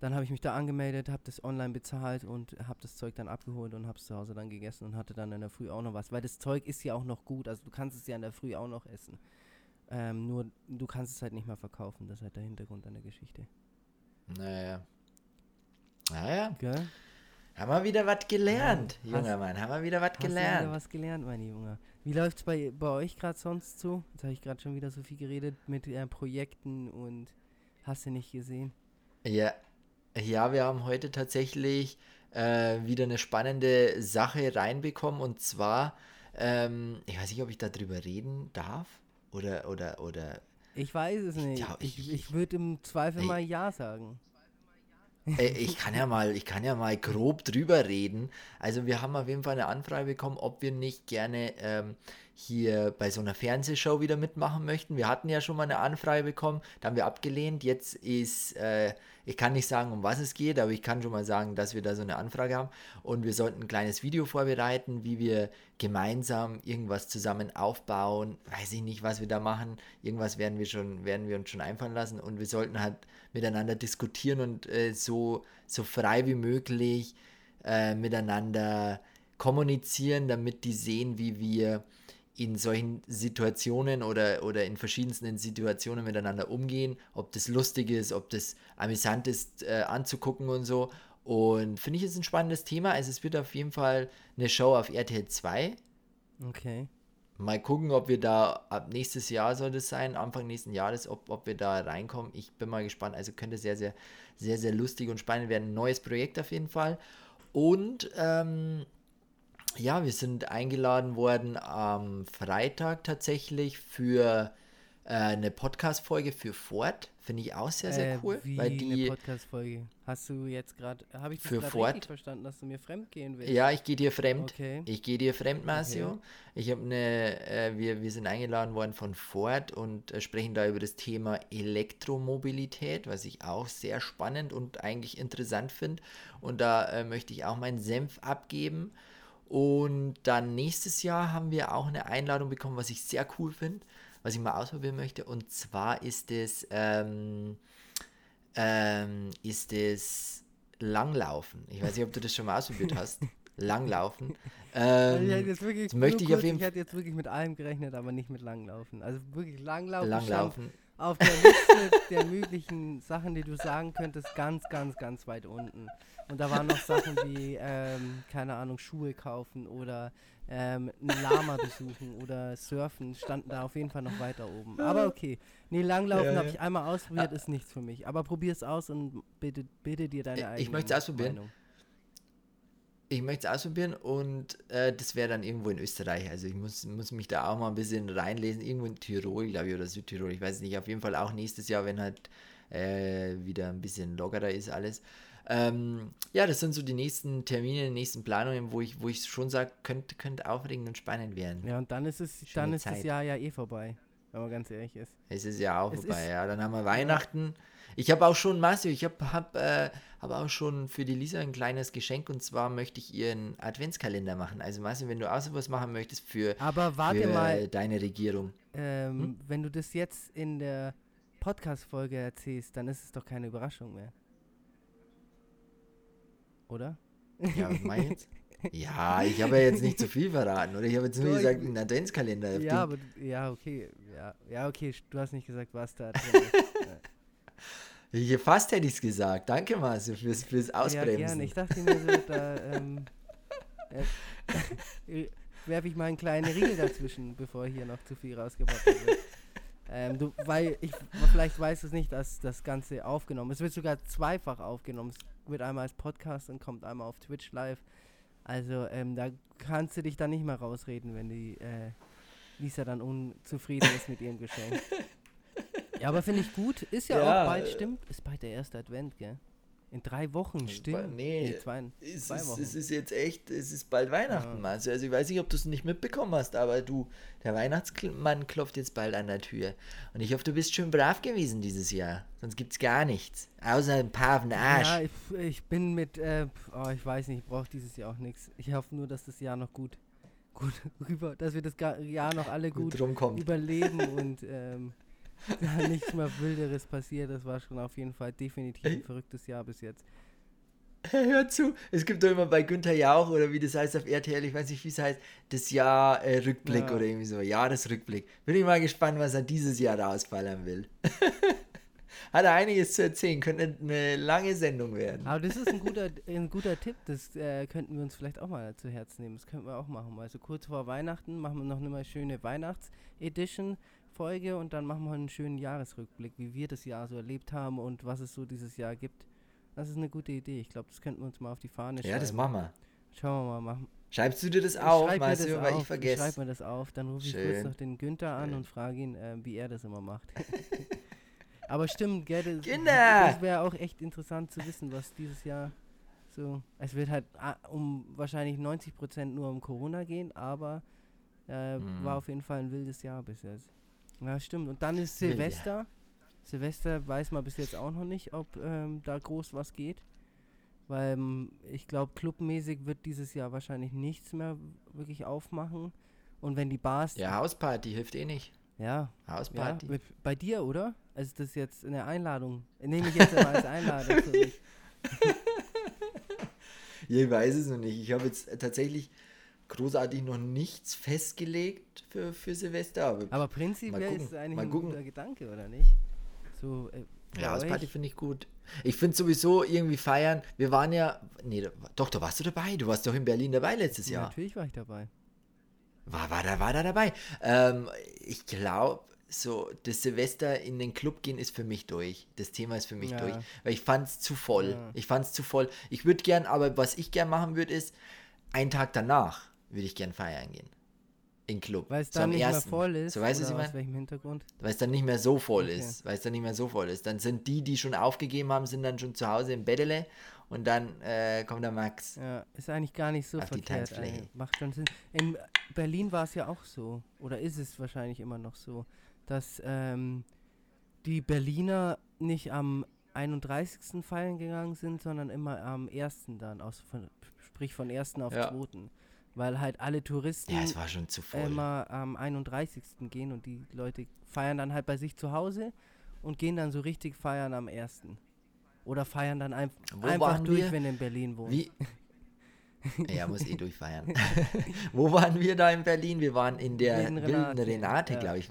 dann habe ich mich da angemeldet, habe das online bezahlt und habe das Zeug dann abgeholt und habe es zu Hause dann gegessen und hatte dann in der Früh auch noch was, weil das Zeug ist ja auch noch gut, also du kannst es ja in der Früh auch noch essen. Ähm, nur du kannst es halt nicht mehr verkaufen, das ist halt der Hintergrund an der Geschichte. Naja. Naja, Gell? haben wir wieder was gelernt, Ja, junger hast- Mann. Haben wir wieder was Hast du wieder gelernt. was gelernt, mein Junge? Wie läuft's bei, bei euch gerade sonst so? Jetzt habe ich gerade schon wieder so viel geredet mit äh, Projekten und hast du nicht gesehen? Ja. Ja, wir haben heute tatsächlich äh, wieder eine spannende Sache reinbekommen und zwar, ähm, ich weiß nicht, ob ich darüber reden darf oder, oder, oder Ich weiß es nicht. glaub, ich ich- ich, würde im Zweifel Ey. mal Ja sagen. Äh, ich kann ja mal, ich kann ja mal grob drüber reden. Also wir haben auf jeden Fall eine Anfrage bekommen, ob wir nicht gerne ähm, hier bei so einer Fernsehshow wieder mitmachen möchten. Wir hatten ja schon mal eine Anfrage bekommen, da haben wir abgelehnt. Jetzt ist, äh, ich kann nicht sagen, um was es geht, aber ich kann schon mal sagen, dass wir da so eine Anfrage haben. Und wir sollten ein kleines Video vorbereiten, wie wir gemeinsam irgendwas zusammen aufbauen. Weiß ich nicht, was wir da machen. Irgendwas werden wir schon, werden wir uns schon einfallen lassen. Und wir sollten halt miteinander diskutieren und äh, so, so frei wie möglich äh, miteinander kommunizieren, damit die sehen, wie wir in solchen Situationen oder, oder in verschiedensten Situationen miteinander umgehen, ob das lustig ist, ob das amüsant ist äh, anzugucken und so. Und finde ich, ist ein spannendes Thema. Also es wird auf jeden Fall eine Show auf RTL 2. Okay. Mal gucken, ob wir da ab nächstes Jahr soll das sein, Anfang nächsten Jahres, ob, ob wir da reinkommen. Ich bin mal gespannt. Also könnte sehr, sehr, sehr, sehr lustig und spannend werden. Ein neues Projekt auf jeden Fall. Und ähm, ja, wir sind eingeladen worden am Freitag tatsächlich für äh, eine Podcast-Folge für Ford. Finde ich auch sehr, sehr Äh, cool. Wie weil die, eine Podcast-Folge. Hast du jetzt gerade, habe ich das Für Ford. richtig verstanden, dass du mir fremd gehen willst? ja, ich gehe dir fremd. Okay. Ich gehe dir fremd, Marcio. Okay. Ich habe eine, äh, wir, wir sind eingeladen worden von Ford und äh, sprechen da über das Thema Elektromobilität, was ich auch sehr spannend und eigentlich interessant finde. Und da äh, möchte ich auch meinen Senf abgeben. Und dann nächstes Jahr haben wir auch eine Einladung bekommen, was ich sehr cool finde, was ich mal ausprobieren möchte. Und zwar ist es, ähm, ähm, ist es Langlaufen. Ich weiß nicht, ob du das schon mal ausprobiert hast. Langlaufen. Also ich Ähm, hätte jetzt wirklich, das möchte nur ich auf kurz, jeden ich hätte jetzt wirklich mit allem gerechnet, aber nicht mit Langlaufen. Also wirklich Langlaufen, stand Langlaufen. Auf der Liste der möglichen Sachen, die du sagen könntest, ganz, ganz, ganz weit unten. Und da waren noch Sachen wie, ähm, keine Ahnung, Schuhe kaufen oder ähm, ein Lama besuchen oder surfen, standen da auf jeden Fall noch weiter oben. Aber okay. Nee, Langlaufen Ja, habe ja. ich einmal ausprobiert, ist nichts für mich. Aber probier es aus und bitte, bitte dir deine Ich- eigene ich möchte es ausprobieren. Meinung. Ich möchte es ausprobieren und äh, das wäre dann irgendwo in Österreich. Also ich muss, muss mich da auch mal ein bisschen reinlesen. Irgendwo in Tirol, glaube ich, oder Südtirol. Ich weiß es nicht. Auf jeden Fall auch nächstes Jahr, wenn halt äh, wieder ein bisschen lockerer ist alles. Ähm, ja, das sind so die nächsten Termine, die nächsten Planungen, wo ich, wo ich schon sage, könnte, könnte aufregend und spannend werden. Ja, und dann ist es, Schöne dann ist das Zeit. Jahr ja eh vorbei, wenn man ganz ehrlich ist. Es ist ja auch Es vorbei, ja. Dann haben wir Weihnachten. Ich habe auch schon, Marcio, ich habe hab, äh, hab auch schon für die Lisa ein kleines Geschenk und zwar möchte ich ihr einen Adventskalender machen. Also Marcio, wenn du auch sowas machen möchtest für, Aber warte für mal, deine Regierung. ähm, Hm? wenn du das jetzt in der Podcast-Folge erzählst, dann ist es doch keine Überraschung mehr. Oder? Ja, was meinst du jetzt? Ja, ich habe ja jetzt nicht zu viel verraten, oder? Ich habe jetzt nur Doch, gesagt, einen Adventskalender. Ja, aber ja, okay. Ja, ja, okay, du hast nicht gesagt, was da drin ist. Fast hätte ich es gesagt. Danke, Marcio, fürs, fürs ja, Ausbremsen. gerne. Ich dachte mir so, da ähm, äh, werfe ich mal einen kleinen Riegel dazwischen, bevor hier noch zu viel rausgebracht wird. Ähm, du, weil ich vielleicht weißt du es nicht, dass das Ganze aufgenommen Es wird sogar zweifach aufgenommen. Es wird einmal als Podcast und kommt einmal auf Twitch live. Also ähm, da kannst du dich dann nicht mehr rausreden, wenn die äh, Lisa dann unzufrieden ist mit ihrem Geschenk. Ja, aber finde ich gut. Ist ja, Ja, auch bald, äh, stimmt. Ist bald der erste Advent, gell? In drei Wochen, stimmt. nee, zwei, Es zwei ist, Wochen. es ist jetzt echt, es ist bald Weihnachten, Ja. Marcio. Also ich weiß nicht, ob du es nicht mitbekommen hast, aber du, der Weihnachtsmann klopft jetzt bald an der Tür. Und ich hoffe, du bist schön brav gewesen dieses Jahr. Sonst gibt's gar nichts. Außer ein paar auf den Arsch. Ja, ich, ich bin mit, äh, oh, ich weiß nicht, ich brauche dieses Jahr auch nichts. Ich hoffe nur, dass das Jahr noch gut, gut rüber, dass wir das Jahr noch alle gut, gut überleben und ähm, da nichts mehr Wilderes passiert. Das war schon auf jeden Fall definitiv ein verrücktes Jahr bis jetzt. Hör zu, es gibt doch immer bei Günther Jauch oder wie das heißt auf RTL, ich weiß nicht, wie es heißt, das Jahr äh, Rückblick Ja. oder irgendwie so, Jahresrückblick. Bin ich mal gespannt, was er dieses Jahr rausballern will. Hat er einiges zu erzählen, könnte eine lange Sendung werden. Aber das ist ein guter, ein guter Tipp, das äh, könnten wir uns vielleicht auch mal zu Herzen nehmen. Das könnten wir auch machen. Also kurz vor Weihnachten machen wir noch eine schöne Weihnachts-Edition-Folge und dann machen wir einen schönen Jahresrückblick, wie wir das Jahr so erlebt haben und was es so dieses Jahr gibt. Das ist eine gute Idee. Ich glaube, das könnten wir uns mal auf die Fahne schreiben. Ja, das machen wir. Schauen wir mal. Machen. Schreibst du dir das Ich auf, schreib mir das Marcio, weil auf, ich vergesse. schreib mir das auf, dann rufe ich kurz Schön. noch den Günther an Schön. und frage ihn, äh, wie er das immer macht. Aber stimmt, gell, das, das wäre auch echt interessant zu wissen, was dieses Jahr so. Es wird halt ah, um wahrscheinlich 90% nur um Corona gehen, aber äh, Mhm. war auf jeden Fall ein wildes Jahr bis jetzt. Ja, stimmt. Und dann ist Wild, ja. Silvester. Silvester weiß man bis jetzt auch noch nicht, ob ähm, da groß was geht. Weil ähm, ich glaube, clubmäßig wird dieses Jahr wahrscheinlich nichts mehr wirklich aufmachen. Und wenn die Bars. Ja, Hausparty hilft eh nicht. Ja, ja Hausparty. mit, bei dir, oder? Also das ist jetzt eine Einladung. Nehme ich jetzt mal als Einladung für mich. Ich weiß es noch nicht. Ich habe jetzt tatsächlich großartig noch nichts festgelegt für, für Silvester. Aber, Aber prinzipiell ist es eigentlich ein guter Gedanke, oder nicht? So, äh, ja, Hausparty euch? finde ich gut. Ich finde sowieso irgendwie feiern. Wir waren ja. Nee, doch, da warst du dabei. Du warst doch in Berlin dabei letztes Ja, Jahr. natürlich war ich dabei. War, war, da, war da dabei. Ähm, ich glaube, so das Silvester in den Club gehen ist für mich durch. Das Thema ist für mich Ja. durch. Weil ich fand es zu voll. Ja. Ich fand es zu voll. Ich würde gern, aber was ich gern machen würde, ist, einen Tag danach würde ich gern feiern gehen. in Club. Weil es dann nicht ersten. mehr voll ist. So weißt du, aus welchem Hintergrund? Weil es dann nicht mehr so voll Okay. ist. Weil es dann nicht mehr so voll ist. Dann sind die, die schon aufgegeben haben, sind dann schon zu Hause im Bettele und dann äh, kommt der Max. Ja, ist eigentlich gar nicht so Auf die verkehrt. Tanzfläche. eigentlich. Macht schon Sinn. In Berlin war es ja auch so, oder ist es wahrscheinlich immer noch so, dass ähm, die Berliner nicht am 31. feiern gegangen sind, sondern immer am 1. dann, aus, von, sprich von 1. auf Ja. 2. Weil halt alle Touristen Ja, es war schon zu voll. immer am 31. gehen und die Leute feiern dann halt bei sich zu Hause und gehen dann so richtig feiern am 1. Oder feiern dann einf Wo einfach durch, wir? wenn in Berlin wohnen. Wie? Ja, muss eh durchfeiern. Wo waren wir da in Berlin? Wir waren in der Wilden Renate, Renate, ja. glaube ich.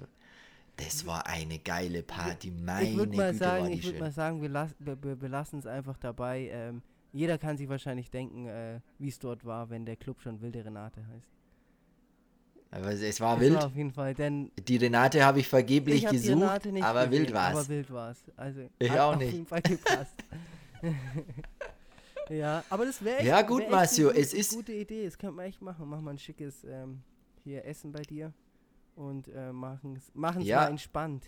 Das war eine geile Party. Meine ich würde mal Güte, sagen, ich würde mal sagen, wir, las wir, wir belassen es einfach dabei. Ähm, jeder kann sich wahrscheinlich denken, äh, wie es dort war, wenn der Club schon Wilde Renate heißt. Aber es, es war Es wild. War auf jeden Fall, denn Die Renate habe ich vergeblich ich die gesucht, aber gesehen, wild war Aber es. wild war es. Also Ich auch auf nicht. jeden Fall gepasst. ja, aber das wäre echt, Ja, gut, wär Marcio, eine es gute, ist- gute Idee. Das könnte man echt machen. Machen wir ein schickes ähm, hier Essen bei dir und äh, machen es Ja. mal entspannt.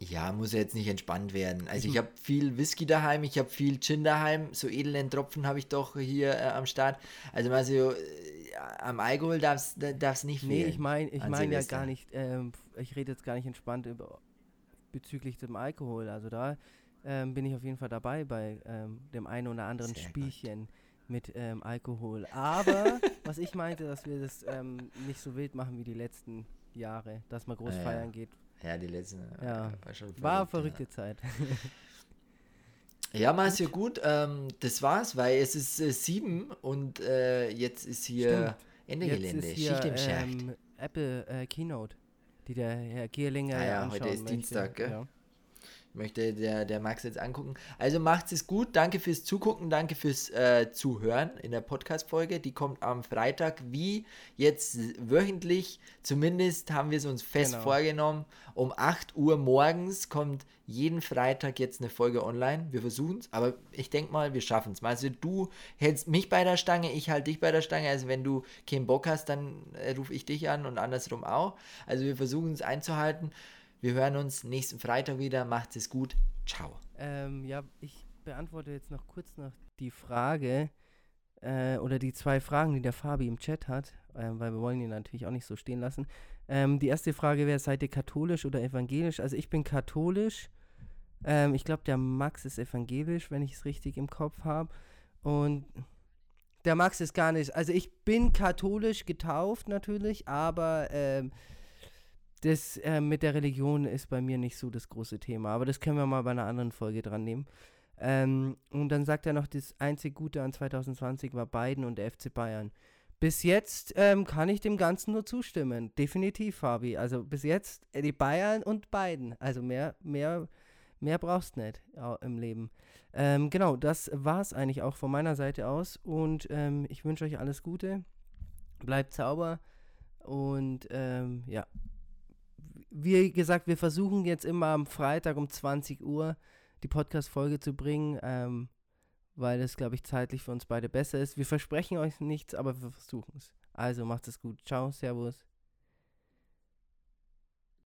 Ja, muss ja jetzt nicht entspannt werden. Also Ich habe viel Whisky daheim, ich habe viel Gin daheim, so edlen Tropfen habe ich doch hier äh, am Start. Also mal so, äh, am Alkohol darf es nicht Nee, fehlen. ich meine ich mein ja gar nicht, ähm, ich rede jetzt gar nicht entspannt über, bezüglich dem Alkohol. Also da ähm, bin ich auf jeden Fall dabei bei ähm, dem einen oder anderen Sehr gut. Spielchen mit ähm, Alkohol. Aber was ich meinte, dass wir das ähm, nicht so wild machen wie die letzten Jahre, dass man groß ja. feiern geht. Ja, die letzten. äh, Ja. War schon War verrückt, verrückte Zeit. Ja, ja Marcio, gut. Ähm, das war's, weil es ist äh, sieben und äh, jetzt ist hier Stimmt. Ende Jetzt Gelände. ist hier Schicht im Schacht. ähm, Apple äh, Keynote, die der Herr Gierlinger Ah ja, ja, anschauen heute ist möchte. Dienstag, gell? Ja. Möchte der, der Max jetzt angucken. Also macht es gut. Danke fürs Zugucken, danke fürs äh, Zuhören in der Podcast-Folge. Die kommt am Freitag, wie jetzt wöchentlich. Zumindest haben wir es uns fest Genau. vorgenommen. Um 8 Uhr morgens kommt jeden Freitag jetzt eine Folge online. Wir versuchen es, aber ich denke mal, wir schaffen es. Also du hältst mich bei der Stange, ich halte dich bei der Stange. Also wenn du keinen Bock hast, dann äh, rufe ich dich an und andersrum auch. Also wir versuchen es einzuhalten. Wir hören uns nächsten Freitag wieder. Macht es gut. Ciao. Ähm, ja, ich beantworte jetzt noch kurz noch die Frage äh, oder die zwei Fragen, die der Fabi im Chat hat, ähm, weil wir wollen ihn natürlich auch nicht so stehen lassen. Ähm, die erste Frage wäre, seid ihr katholisch oder evangelisch? Also ich bin katholisch. Ähm, ich glaube, der Max ist evangelisch, wenn ich es richtig im Kopf habe. Und der Max ist gar nicht. Also ich bin katholisch getauft natürlich, aber ähm, das äh, mit der Religion ist bei mir nicht so das große Thema. Aber das können wir mal bei einer anderen Folge dran nehmen. Ähm, und dann sagt er noch, das einzig Gute an 2020 war Biden und der FC Bayern. Bis jetzt ähm, kann ich dem Ganzen nur zustimmen. Definitiv, Fabi. Also bis jetzt äh, die Bayern und Biden. Also mehr, mehr, mehr brauchst nicht im Leben. Ähm, genau, das war es eigentlich auch von meiner Seite aus. Und ähm, ich wünsche euch alles Gute. Bleibt sauber. Und ähm, ja, wie gesagt, wir versuchen jetzt immer am Freitag um 20 Uhr die Podcast-Folge zu bringen, ähm, weil es, glaube ich, zeitlich für uns beide besser ist. Wir versprechen euch nichts, aber wir versuchen es. Also macht es gut. Ciao, Servus.